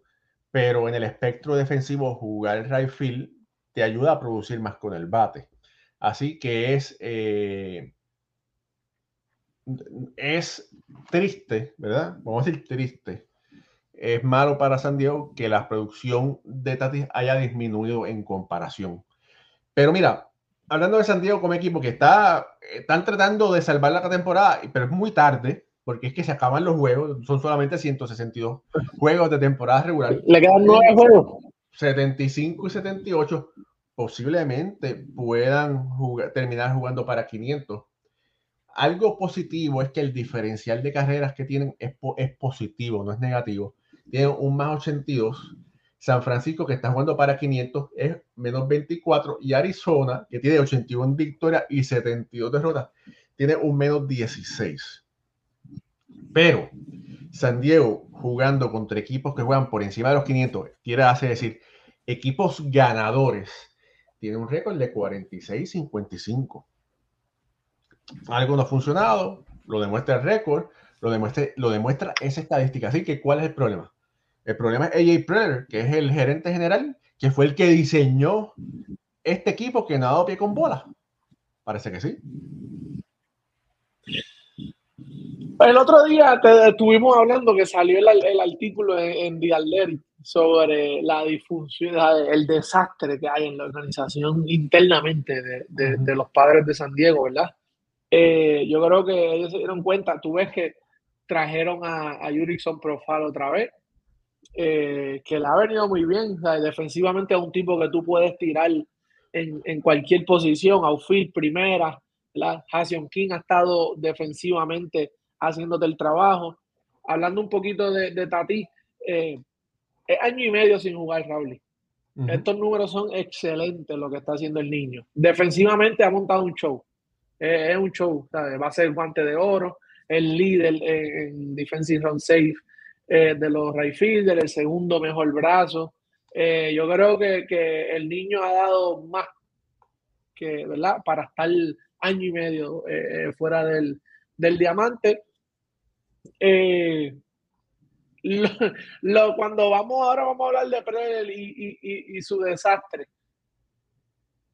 pero en el espectro defensivo jugar right field te ayuda a producir más con el bate. Así que es, eh, es triste, ¿verdad? Vamos a decir triste. Es malo para San Diego que la producción de Tatis haya disminuido en comparación. Pero mira, hablando de San Diego como equipo que está, están tratando de salvar la temporada, pero es muy tarde, porque es que se acaban los juegos, son solamente 162 juegos de temporada regular. Le quedan nueve juegos. 75 y 78 posiblemente puedan terminar jugando para 500. Algo positivo es que el diferencial de carreras que tienen es, es positivo, no es negativo. Tienen un más 82. San Francisco, que está jugando para 500, es menos 24. Y Arizona, que tiene 81 victorias y 72 derrotas, tiene un menos 16. Pero San Diego jugando contra equipos que juegan por encima de los 500, quiere hacer decir equipos ganadores tiene un récord de 46-55. Algo no ha funcionado, lo demuestra el récord, lo demuestra, lo demuestra esa estadística. Así que, ¿cuál es el problema? El problema es AJ Preller, que es el gerente general, que fue el que diseñó este equipo que no ha dado pie con bola. Parece que sí. El otro día te, estuvimos hablando que salió el, artículo en, en sobre la disfunción, el desastre que hay en la organización internamente de, los padres de San Diego, ¿verdad? Eh, yo creo que ellos se dieron cuenta, tú ves que trajeron a, a Jurickson Profile otra vez, eh, que le ha venido muy bien, defensivamente es un tipo que tú puedes tirar en, cualquier posición, outfield, primera, la Hassion King ha estado defensivamente haciéndote el trabajo. Hablando un poquito de, de Tati, eh, es año y medio sin jugar Raúl. Estos números son excelentes lo que está haciendo el niño. Defensivamente ha montado un show. es un show. Va a ser guante de oro, el líder en defensive run safe eh, de los right el segundo mejor brazo. Eh, yo creo que, el niño ha dado más que, ¿verdad? Para estar año y medio eh, fuera del, del diamante. Eh, cuando vamos ahora vamos a hablar de Predel y, su desastre.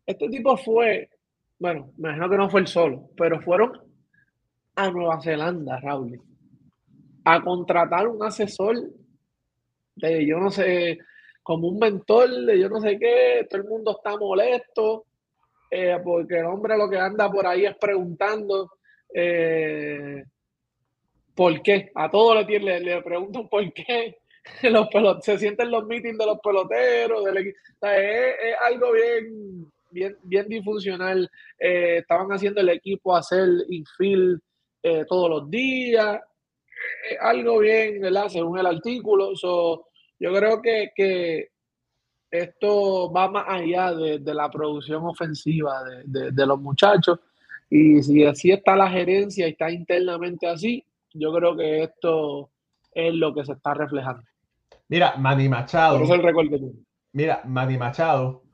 Este tipo fue, bueno, me imagino que no fue el solo, pero fueron a Nueva Zelanda, Raúl, a contratar un asesor de yo no sé, como un mentor de yo no sé qué, todo el mundo está molesto, eh, porque el hombre lo que anda por ahí es preguntando. Eh, ¿Por qué? A todos le, le, preguntan por qué. Los se sienten los meetings de los peloteros. es, algo bien, bien, bien disfuncional. Eh, estaban haciendo el equipo hacer infield eh, todos los días. algo bien, ¿verdad? Según el artículo. yo creo que, esto va más allá de, la producción ofensiva de, de, los muchachos. Y si así está la gerencia y está internamente así, yo creo que esto es lo que se está reflejando. Mira, Manny Machado. es el récord que Mira, Manny Machado,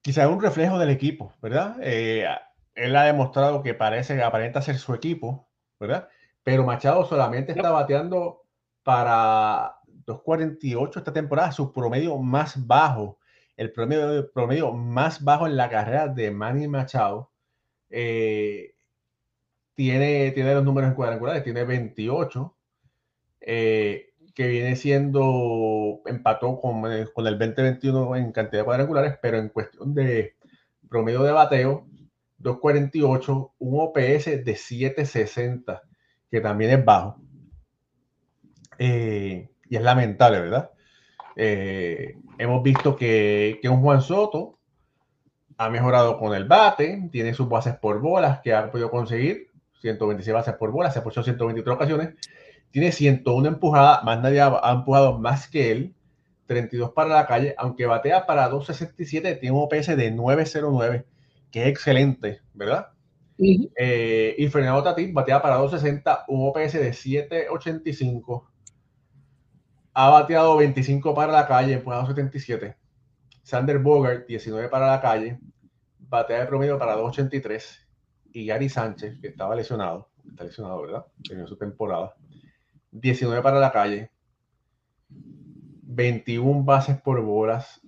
quizá es un reflejo del equipo, ¿verdad? Eh, él ha demostrado que parece, aparenta ser su equipo, ¿verdad? Pero Machado solamente está bateando para 2.48 esta temporada, su promedio más bajo, el promedio, promedio más bajo en la carrera de Manny Machado. Eh, tiene, tiene los números en cuadrangulares, tiene 28, eh, que viene siendo, empató con, eh, con el 2021 en cantidad de cuadrangulares, pero en cuestión de promedio de bateo, 248, un OPS de 760, que también es bajo. Eh, y es lamentable, ¿verdad? hemos visto que, que un Juan Soto ha mejorado con el bate, tiene sus bases por bolas que ha podido conseguir, 126 bases por bola, se ha puesto 123 ocasiones, tiene 101 empujadas, más nadie ha, empujado más que él, 32 para la calle, aunque batea para 267, tiene un OPS de 909, que es excelente, ¿verdad? Eh, y Fernando Tatis batea para 260, un OPS de 785. Ha bateado 25 para la calle, empujado 77. Sander Bogart, 19 para la calle, batea de promedio para 283 y Gary Sánchez, que estaba lesionado, está lesionado, ¿verdad? En su temporada. 19 para la calle, 21 bases por bolas,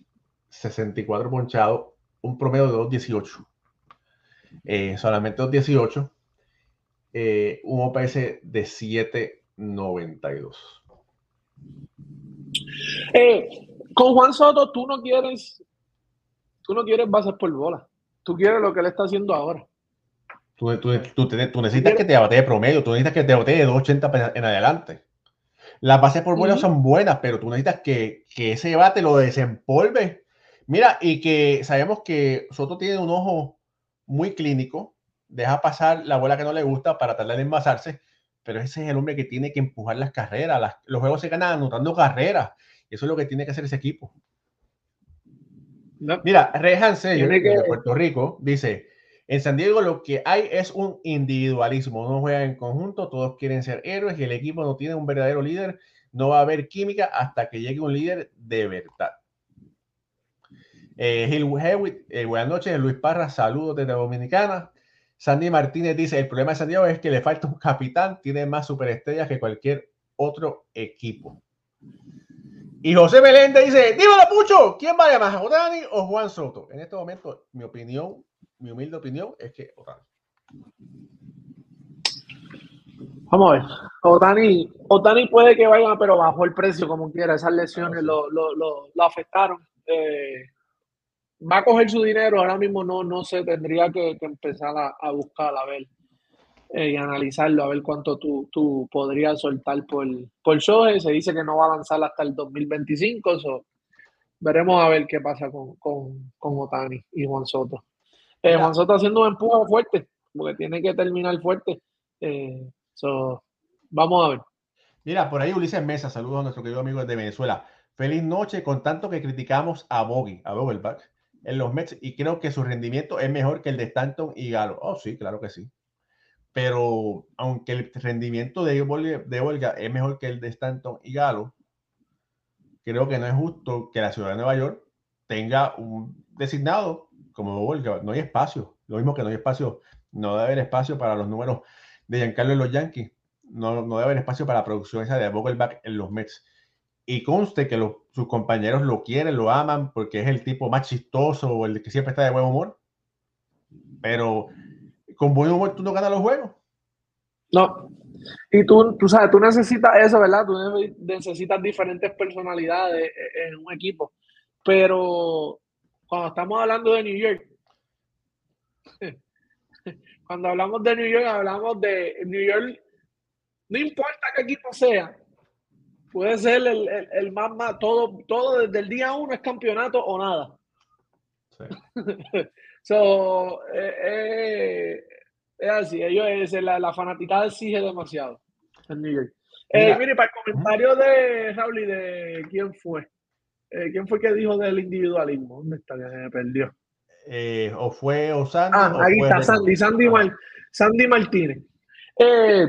64 ponchados, un promedio de 2.18. Eh, solamente 2.18, eh, un OPS de 7.92. Eh, con Juan Soto, tú no quieres, tú no quieres bases por bola. Tú quieres lo que él está haciendo ahora. Tú, necesitas que te batee promedio, tú necesitas que te batee de 280 en adelante. Las bases por bola son buenas, pero tú necesitas que, que ese bate lo desempolve. Mira, y que sabemos que Soto tiene un ojo muy clínico, deja pasar la bola que no le gusta para tratar de envasarse, pero ese es el hombre que tiene que empujar las carreras. los juegos se ganan anotando carreras. Eso es lo que tiene que hacer ese equipo. Mira, Rehan Sello, de Puerto Rico, dice, en San Diego lo que hay es un individualismo, no juegan en conjunto, todos quieren ser héroes y el equipo no tiene un verdadero líder, no va a haber química hasta que llegue un líder de verdad. Eh, Hewitt, eh, buenas noches, Luis Parra, saludos desde Dominicana. Sandy Martínez dice, el problema de San Diego es que le falta un capitán, tiene más superestrellas que cualquier otro equipo. Y José Meléndez dice, dímelo Pucho, ¿quién vaya más, Otani o Juan Soto? En este momento, mi opinión, mi humilde opinión es que Otani. Vamos a ver. Otani, Otani puede que vaya, pero bajó el precio como quiera. Esas lesiones lo, lo, lo, afectaron. Eh, va a coger su dinero, ahora mismo no, no sé, tendría que, empezar a, a, buscar, a ver eh, y analizarlo, a ver cuánto tú, tú podrías soltar por, por. Se dice que no va a lanzar hasta el 2025, so, veremos a ver qué pasa con, con, con Otani y Juan Soto. Eh, Juan Soto haciendo un empuje fuerte, porque tiene que terminar fuerte. Eh, vamos a ver. Mira, por ahí Ulises Mesa, saludos a nuestro querido amigo de Venezuela. Feliz noche, con tanto que criticamos a Boggy, a Doubleback, en los Mets y creo que su rendimiento es mejor que el de Stanton y Galo. Oh, sí, claro que sí. Pero aunque el rendimiento de, de Olga es mejor que el de Stanton y Galo, creo que no es justo que la ciudad de Nueva York tenga un designado como Olga. No hay espacio. Lo mismo que no hay espacio, no debe haber espacio para los números de Giancarlo en los Yankees. No, no debe haber espacio para la producción esa de Vogelback en los Mets y conste que sus compañeros lo quieren, lo aman, porque es el tipo más chistoso, o el que siempre está de buen humor. Pero con buen humor tú no ganas los juegos. No. Y tú, tú sabes, tú necesitas eso, ¿verdad? Tú necesitas diferentes personalidades en un equipo. Pero cuando estamos hablando de New York, cuando hablamos de New York, hablamos de New York, no importa qué equipo sea, puede ser el, el, más, más, todo, todo desde el día uno es campeonato o nada. Sí. so, eh, eh, es así, ellos, la, la fanaticada exige demasiado en New York. Eh, mire, para el comentario de Raúl y de quién fue. ¿Quién fue que dijo del individualismo? ¿Dónde está? Que me perdió. o fue o Sandy. Ah, ahí está, Sandy, Sandy, Sandy Martínez. Eh,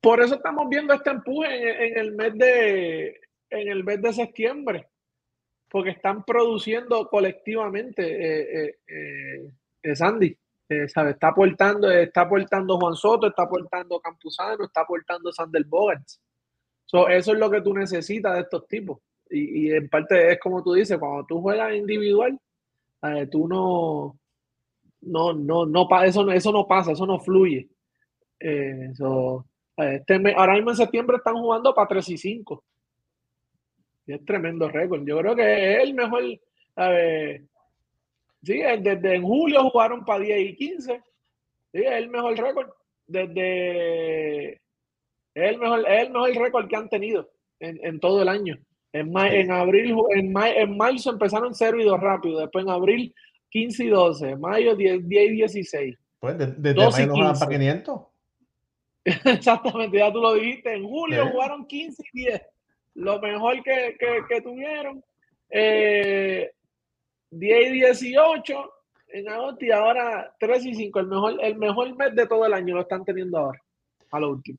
por eso estamos viendo este empuje en, el mes de en el mes de septiembre, porque están produciendo colectivamente eh, eh, eh, Sandy. ¿sabe? Está aportando, está aportando Juan Soto, está aportando Campuzano, está aportando Sander Bogans. eso es lo que tú necesitas de estos tipos. Y, en parte es como tú dices, cuando tú juegas individual, tú no, no, no, no, eso, eso no pasa, eso no fluye. eso, este ahora mismo en septiembre están jugando para 3 y 5. es tremendo récord. Yo creo que es el mejor. sí, desde en julio jugaron para 10 y 15. Sí, es el mejor récord. Desde. Es el mejor, es el mejor récord que han tenido en, en todo el año. En, en abril, en, en marzo empezaron 0 y 2 rápido. Después en abril 15 y 12. Mayo 10, 10 y 16. Pues desde mayo no para 500. Exactamente, ya tú lo dijiste. En julio jugaron 15 y 10. Lo mejor que, que, tuvieron. Eh, 10 y 18 en agosto y ahora 3 y 5. El mejor, el mejor mes de todo el año lo están teniendo ahora. A lo último.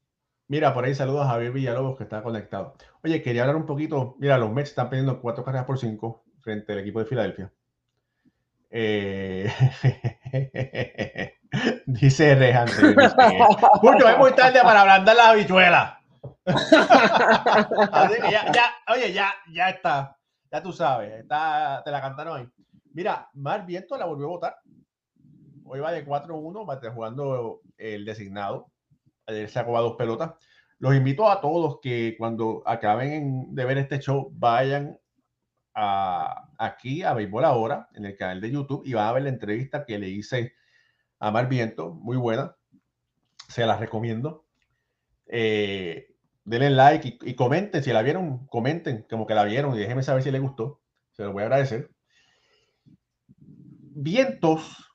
Mira, por ahí saludos a Javier Villalobos que está conectado. Oye, quería hablar un poquito. Mira, los Mets están pidiendo cuatro carreras por cinco frente al equipo de Filadelfia. Eh, dice Rejan. Mucho, es muy tarde para ablandar las habichuelas. ya, ya, oye, ya, ya está. Ya tú sabes, está, te la cantaron hoy. Mira, Mar Viento la volvió a votar. Hoy va de 4-1, va a estar jugando el designado. Ayer sacó a dos pelotas. Los invito a todos que cuando acaben de ver este show vayan a, aquí a Béisbol Ahora en el canal de YouTube y van a ver la entrevista que le hice a Mar Viento, muy buena. Se la recomiendo. Eh, denle like y, comenten. Si la vieron, comenten como que la vieron y déjenme saber si les gustó. Se lo voy a agradecer. Vientos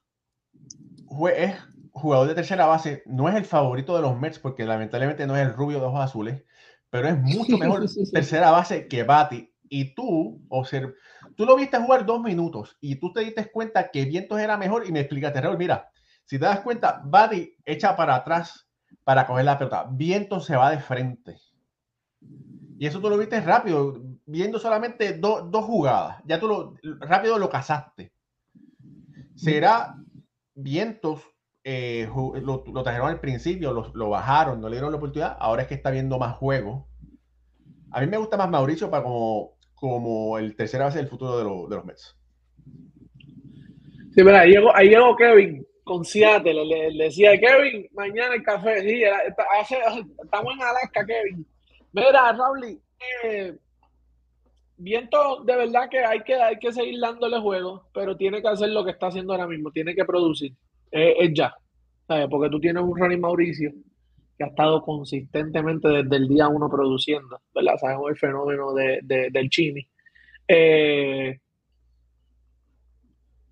es jugador de tercera base. No es el favorito de los Mets porque lamentablemente no es el rubio de ojos azules, pero es mucho mejor tercera base que Bati. Y tú, observ tú lo viste jugar dos minutos y tú te diste cuenta que Vientos era mejor y me explicaste, Raúl, mira, si te das cuenta, Bati echa para atrás para coger la pelota. Viento se va de frente. Y eso tú lo viste rápido, viendo solamente dos jugadas. Ya tú lo rápido lo cazaste. Será Vientos, eh, lo, trajeron al principio, lo, bajaron, no le dieron la oportunidad. Ahora es que está viendo más juego. A mí me gusta más Mauricio para como, como el tercera base del futuro de, los Mets. Sí, pero ahí llegó, Kevin con Seattle, le, decía, Kevin, mañana el café, sí, estamos en Alaska, Kevin. Mira, Raúl, eh, Viento, de verdad que hay que, hay que seguir dándole juego, pero tiene que hacer lo que está haciendo ahora mismo, tiene que producir, es ya, porque tú tienes un Ronnie Mauricio que ha estado consistentemente desde el día uno produciendo, ¿verdad? Sabemos el fenómeno de, del Chini. Eh,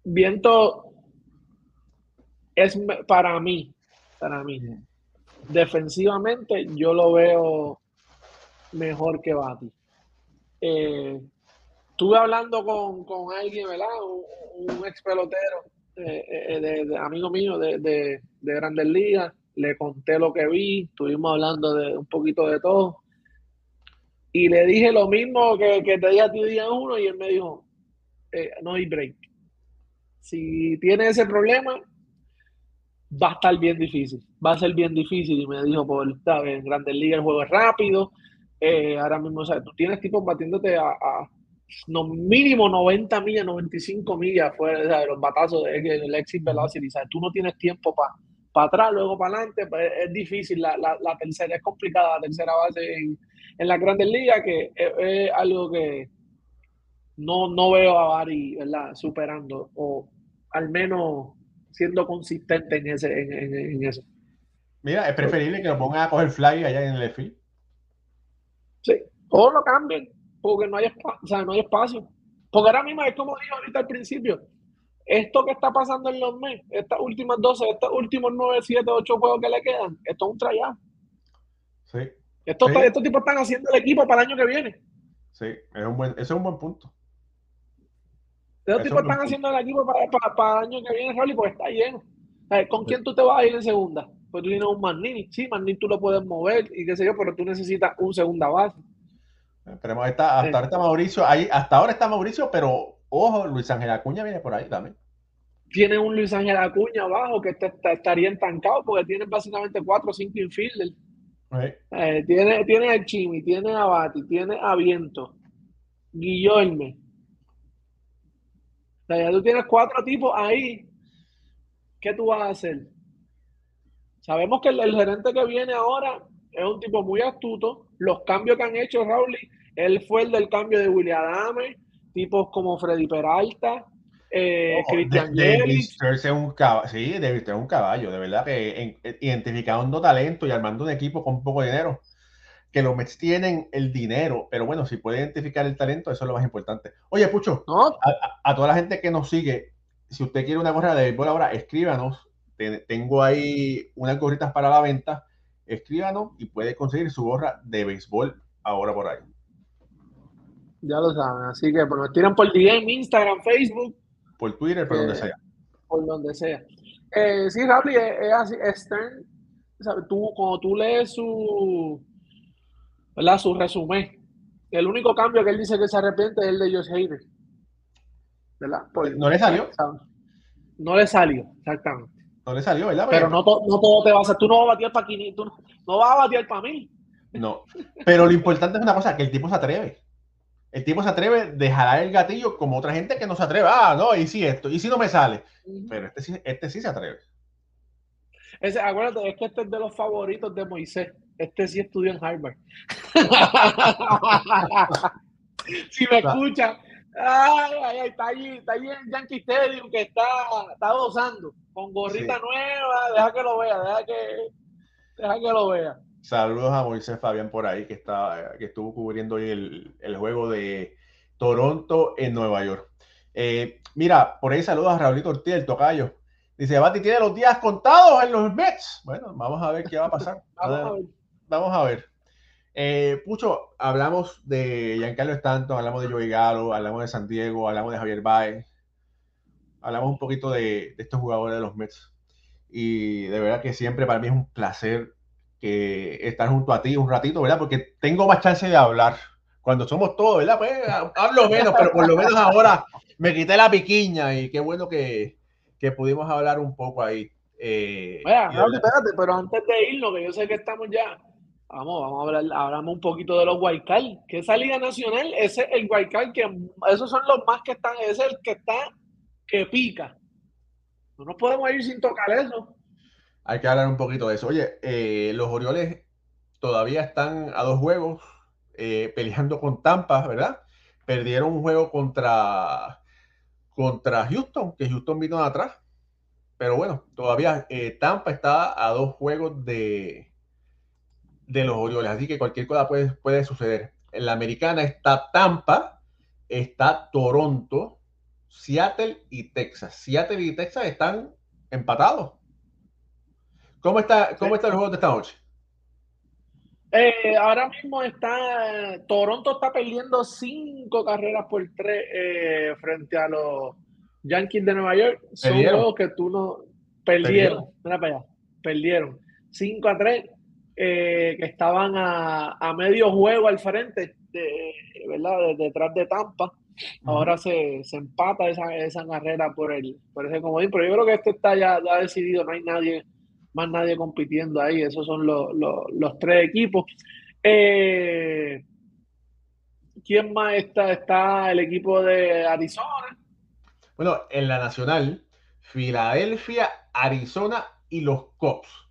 Viento es para mí, para mí, defensivamente yo lo veo mejor que Bati. Eh, estuve hablando con, alguien, ¿verdad? Un, ex pelotero, eh, eh, de, amigo mío de, de, Grandes Ligas. Le conté lo que vi, estuvimos hablando de un poquito de todo. Y le dije lo mismo que, te dije a ti día uno y él me dijo, no hay break. Si tiene ese problema, va a estar bien difícil, va a ser bien difícil. Y me dijo, por, En Grandes Ligas el juego es rápido, eh, ahora mismo, o tú tienes tipos batiéndote a, no, mínimo 90 millas, 95 millas fuera de los batazos del exit velocity. O tú no tienes tiempo para para atrás, luego para adelante, pues es difícil. La, la, la, tercera es complicada, la tercera base en, en las grandes ligas, que es, algo que no, no veo a Bari ¿verdad? superando, o al menos siendo consistente en, ese, en, en, eso. Mira, es preferible que lo pongan a coger fly allá en el field Sí, o lo cambien, porque no hay, o sea, no hay espacio. Porque ahora mismo es como dije ahorita al principio, esto que está pasando en los meses, estas últimas 12, estos últimos 9, 7, 8 juegos que le quedan, esto es un trayado. Sí. Estos, estos tipos están haciendo el equipo para el año que viene. Sí, es un buen, ese es un buen punto. Estos tipos están haciendo el equipo para, para, el año que viene, Rolly, porque está lleno. ¿Con quién tú te vas a ir en segunda? pues tú tienes un Manini. Sí, Manini tú lo puedes mover y qué sé yo, pero tú necesitas un segunda base. Esperemos, hasta ahora está Mauricio, ahí, hasta ahora está Mauricio, pero ojo, Luis Ángel Acuña viene por ahí también. Tiene un Luis Ángel Acuña abajo que estaría entancado porque tiene básicamente cuatro o cinco infielders. Eh, tiene, tiene a Chimi, tiene a Bati, tiene a Viento, Guillorme. O sea, ya tú tienes cuatro tipos ahí. ¿Qué tú vas a hacer? Sabemos que el, gerente que viene ahora es un tipo muy astuto. Los cambios que han hecho Raúl, él fue el del cambio de William Adame, tipos como Freddy Peralta, eh, Christian es un caballo, sí, David es un caballo, de verdad que identificando talento y armando un equipo con poco dinero. Que los Mets tienen el dinero, pero bueno, si puede identificar el talento, eso es lo más importante. Oye, Pucho, a, toda la gente que nos sigue, si usted quiere una gorra de béisbol ahora, escríbanos tengo ahí unas gorritas para la venta. Escríbanos y puede conseguir su gorra de béisbol ahora por ahí. Ya lo saben, así que pues, nos tiran por DM, Instagram, Facebook. Por Twitter, por donde sea. Por donde sea. Eh, sí, Raúl, es, así, Stern, Tú, cuando tú lees su, ¿verdad? su resumen, el único cambio que él dice que se arrepiente es el de Josh Hader. ¿No le salió? No le salió, exactamente. No le salió, ¿verdad? Pero no, no todo te va a hacer. Tú no vas a batear para 500, tú no, vas a batear para mí. No. Pero lo importante es una cosa, que el tipo se atreve. El tipo se atreve de jalar el gatillo como otra gente que no se atreve. Ah, no, y si esto, y si no me sale. Pero este sí, este sí se atreve. Ese, acuérdate, es que este es de los favoritos de Moisés. Este sí estudió en Harvard. si me escucha, ay, ay, está allí, está allí en Yankee Stadium que está, está gozando con gorrita nueva. Deja que lo vea, deja que, deja que lo vea. Saludos a Moisés Fabián por ahí que, está, que estuvo cubriendo hoy el, el juego de Toronto en Nueva York. Eh, mira, por ahí saludos a Raulito Ortiz, el tocayo. Dice, Bati tiene los días contados en los Mets. Bueno, vamos a ver qué va a pasar. vamos a ver. Eh, Pucho, hablamos de Giancarlo Stanton, hablamos de Joey Galo, hablamos de San Diego, hablamos de Javier Baez, hablamos un poquito de, de estos jugadores de los Mets. Y de verdad que siempre para mí es un placer que estar junto a ti un ratito, ¿verdad? Porque tengo más chance de hablar. Cuando somos todos, ¿verdad? Pues hablo menos, pero por lo menos ahora me quité la piquiña y qué bueno que, que pudimos hablar un poco ahí. Eh, espérate, pero antes de irnos, que yo sé que estamos ya, vamos, vamos a hablar, hablamos un poquito de los Guaycal. ¿Qué esa Liga Nacional, ese es el Guaycal que, esos son los más que están, ese es el que está, que pica. No nos podemos ir sin tocar eso hay que hablar un poquito de eso. Oye, eh, los Orioles todavía están a dos juegos eh, peleando con Tampa, ¿verdad? Perdieron un juego contra, contra Houston, que Houston vino de atrás. Pero bueno, todavía eh, Tampa está a dos juegos de, de los Orioles, así que cualquier cosa puede, puede suceder. En la americana está Tampa, está Toronto, Seattle y Texas. Seattle y Texas están empatados. ¿Cómo está, cómo está el juego de esta noche? Eh, ahora mismo está Toronto está perdiendo cinco carreras por tres eh, frente a los Yankees de Nueva York. Son juegos que tú no perdieron. Mira para allá. Perdieron 5 a 3 eh, que estaban a, a, medio juego al frente, de, ¿verdad? detrás de Tampa. Ahora se, se, empata esa, esa carrera por el por ese comodín, pero yo creo que este está ya, ya decidido, no hay nadie más nadie compitiendo ahí. Esos son los, los, tres equipos. Eh, ¿Quién más está? Está el equipo de Arizona. Bueno, en la nacional, Filadelfia, Arizona y los Cops.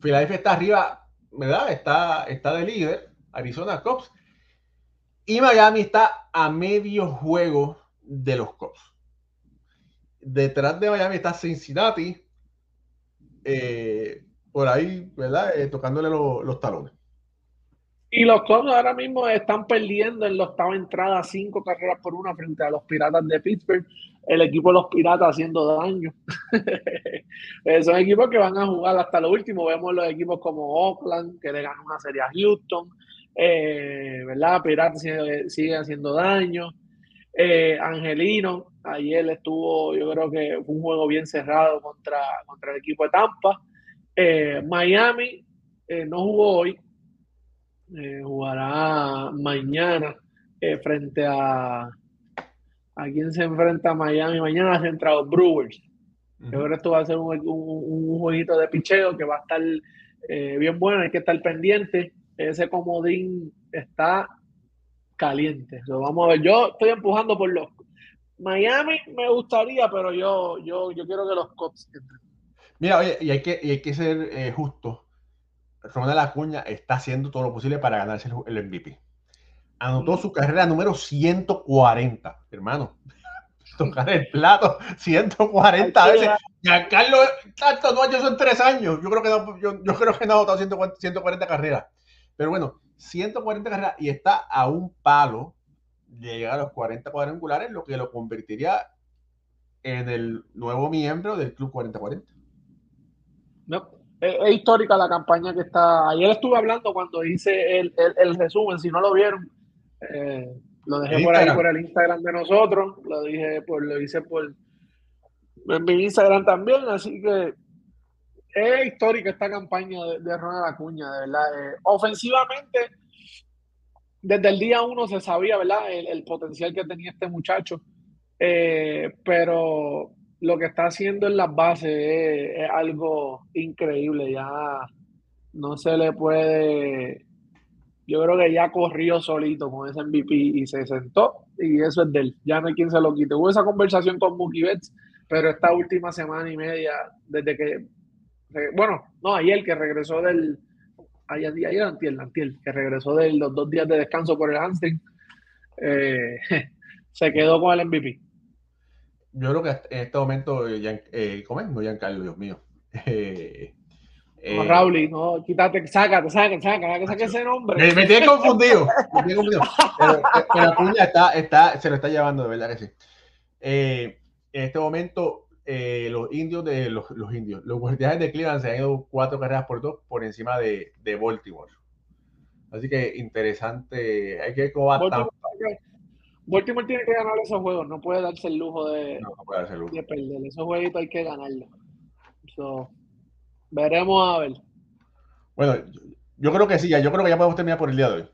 Filadelfia está arriba, ¿verdad? Está, está de líder, Arizona Cops. Y Miami está a medio juego de los Cops. Detrás de Miami está Cincinnati, eh, por ahí, ¿verdad? Eh, tocándole los talones. Y los Cubs ahora mismo están perdiendo en la octava entrada cinco carreras por una frente a los Piratas de Pittsburgh. El equipo de los Piratas haciendo daño. Eh, son equipos que van a jugar hasta lo último. Vemos los equipos como Oakland, que le ganó una serie a Houston. ¿Verdad? Piratas siguen haciendo daño. Angelino, Ayer estuvo, yo creo que fue un juego bien cerrado contra, contra el equipo de Tampa. Eh, Miami eh, no jugó hoy, eh, jugará mañana frente a. ¿A quién se enfrenta Miami? Mañana frente a los Brewers. Yo creo que esto va a ser un, un, jueguito de picheo que va a estar bien bueno, hay que estar pendiente. Ese comodín está caliente. Lo vamos a ver. Yo estoy empujando por los Miami me gustaría, pero yo, yo, yo quiero que los Cubs entren. Mira, oye, y hay que, y hay que ser eh, justo. Ronald Acuña está haciendo todo lo posible para ganarse el, MVP. Anotó su carrera número 140, hermano. Tocar el plato 140 veces. Ya Carlos tanto no ha hecho eso en tres años. Yo creo que no, yo, yo creo que no ha anotado 140 carreras. Pero bueno, 140 carreras y está a un palo llegar a los 40 cuadrangulares, lo que lo convertiría en el nuevo miembro del Club 40-40. No, es, histórica la campaña que está. Ayer estuve hablando cuando hice el, resumen, si no lo vieron, eh, lo dejé por ahí por el Instagram de nosotros, lo dije por, lo hice por en mi Instagram también, así que es histórica esta campaña de, Ronald Acuña, de verdad. Eh, ofensivamente desde el día uno se sabía, ¿verdad? El, potencial que tenía este muchacho. Eh, pero lo que está haciendo en las bases es, algo increíble. Ya no se le puede. Yo creo que ya corrió solito con ese MVP y se sentó, y eso es de él. Ya no hay quien se lo quite. Hubo esa conversación con Mookie Betts, pero esta última semana y media, desde que. Bueno, no, ayer que regresó del. Ayer, ayer antiel, antiel, que regresó de los dos días de descanso por el hamstring, eh, se quedó con el MVP yo creo que en este momento, eh. No, Giancarlo, Dios mío. Eh, Rauli, no, quítate, sácate, sácate, sácate, saque ese nombre. Me, me tiene confundido, me tiene confundido. Pero, pero Acuña está, está, se lo está llevando, de verdad que sí. Eh, en este momento, eh, los indios de los, los, indios, los guardianes de Cleveland se han ido cuatro carreras por dos por encima de, de Baltimore. Así que interesante. Hay que cómo Baltimore tiene que ganar esos juegos, no puede darse el lujo de, perder. Esos jueguitos hay que ganarlos. Veremos a ver. Bueno, yo creo que sí, yo creo que ya podemos terminar por el día de hoy.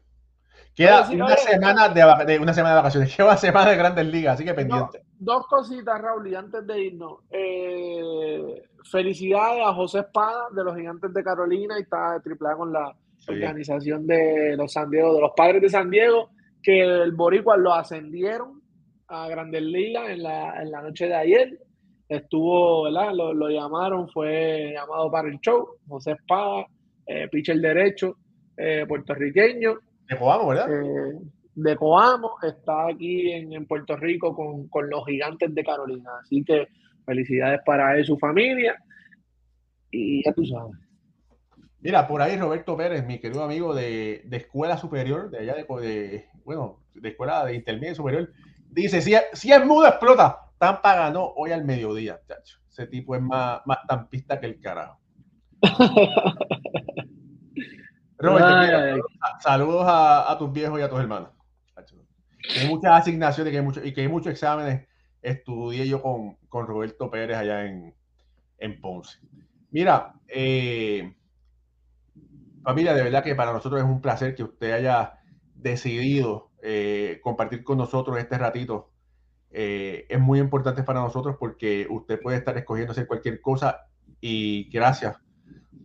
Queda una, semana de, una semana de vacaciones, queda una semana de grandes ligas, así que pendiente. dos cositas, Raúl, y antes de irnos. Eh, felicidades a José Espada de los Gigantes de Carolina y está triple con la organización de los San Diego, de los padres de San Diego que el Boricua lo ascendieron a Grandes Ligas en la, en la noche de ayer. Estuvo, ¿verdad? Lo, lo, llamaron, fue llamado para el show. José Espada, eh, pitcher derecho, eh, puertorriqueño. De Coamo, ¿verdad? Eh, de Coamo, está aquí en, en Puerto Rico con, con, los gigantes de Carolina. Así que felicidades para él su familia. Y ya tú sabes. Mira, por ahí Roberto Pérez, mi querido amigo de, de escuela superior, de allá de, de, bueno, de escuela de intermedio superior, dice, si, si es mudo explota, Tampa ganó hoy al mediodía, chacho. Ese tipo es más, más tampista que el carajo. Roberto, saludos a, a, tus viejos y a tus hermanos. hay muchas asignaciones que hay mucho, y que hay muchos exámenes. Estudié yo con, con Roberto Pérez allá en, en Ponce. Mira, eh, Familia, de verdad que para nosotros es un placer que usted haya decidido eh, compartir con nosotros este ratito. Eh, es muy importante para nosotros porque usted puede estar escogiendo hacer cualquier cosa y gracias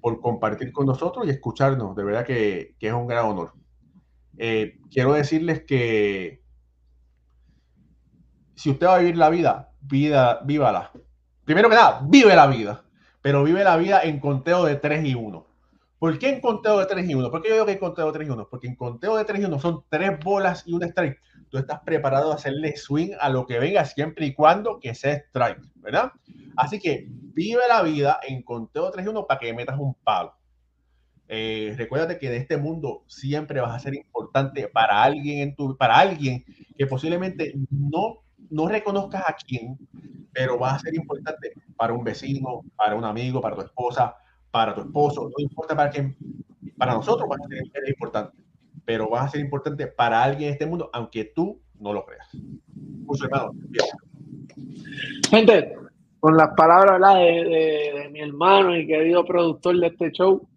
por compartir con nosotros y escucharnos. De verdad que, es un gran honor. Eh, quiero decirles que si usted va a vivir la vida, vida, vívala. Primero que nada, vive la vida, pero vive la vida en conteo de 3 y 1. ¿Por qué en conteo de 3 y 1? ¿Por qué yo digo que en conteo de 3 y 1? Porque en conteo de 3 y 1 son tres bolas y un strike. Tú estás preparado a hacerle swing a lo que venga siempre y cuando que sea strike, ¿verdad? Así que vive la vida en conteo de 3 y 1 para que metas un palo. Eh, recuérdate que en este mundo siempre vas a ser importante para alguien en tu, para alguien que posiblemente no, no reconozcas a quién, pero vas a ser importante para un vecino, para un amigo, para tu esposa, para tu esposo, no importa para quién, para nosotros va a ser importante, pero va a ser importante para alguien en este mundo, aunque tú no lo creas. hermano, Gente, con las palabras de, de, mi hermano y querido productor de este show,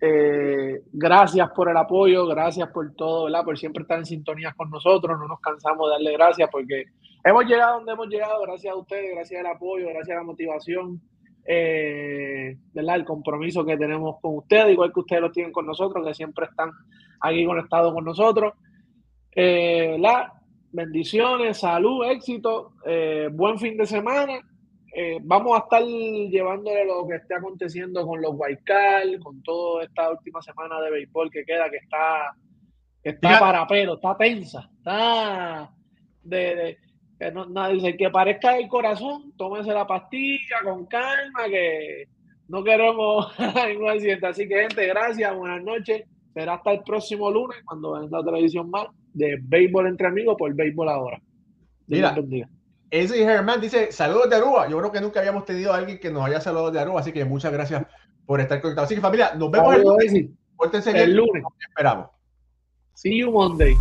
eh, gracias por el apoyo, gracias por todo, ¿verdad? por siempre estar en sintonía con nosotros, no nos cansamos de darle gracias porque hemos llegado donde hemos llegado, gracias a ustedes, gracias al apoyo, gracias a la motivación eh, el compromiso que tenemos con ustedes, igual que ustedes lo tienen con nosotros, que siempre están aquí conectados con nosotros. Eh, la bendiciones, salud, éxito, eh, buen fin de semana. Eh, vamos a estar llevándole lo que esté aconteciendo con los Waikal, con toda esta última semana de béisbol que queda, que está, que está para pero, está tensa, está de que no, dice que parezca el corazón, tómese la pastilla con calma, que no queremos ningún accidente. Así que, gente, gracias, buenas noches. Será hasta el próximo lunes cuando venga la televisión más de béisbol entre amigos por béisbol ahora. Mira, ese Germán dice saludos de Aruba. Yo creo que nunca habíamos tenido a alguien que nos haya saludado de Aruba, así que muchas gracias por estar conectados. Así que familia, nos vemos el lunes. el lunes. Esperamos. See you Monday.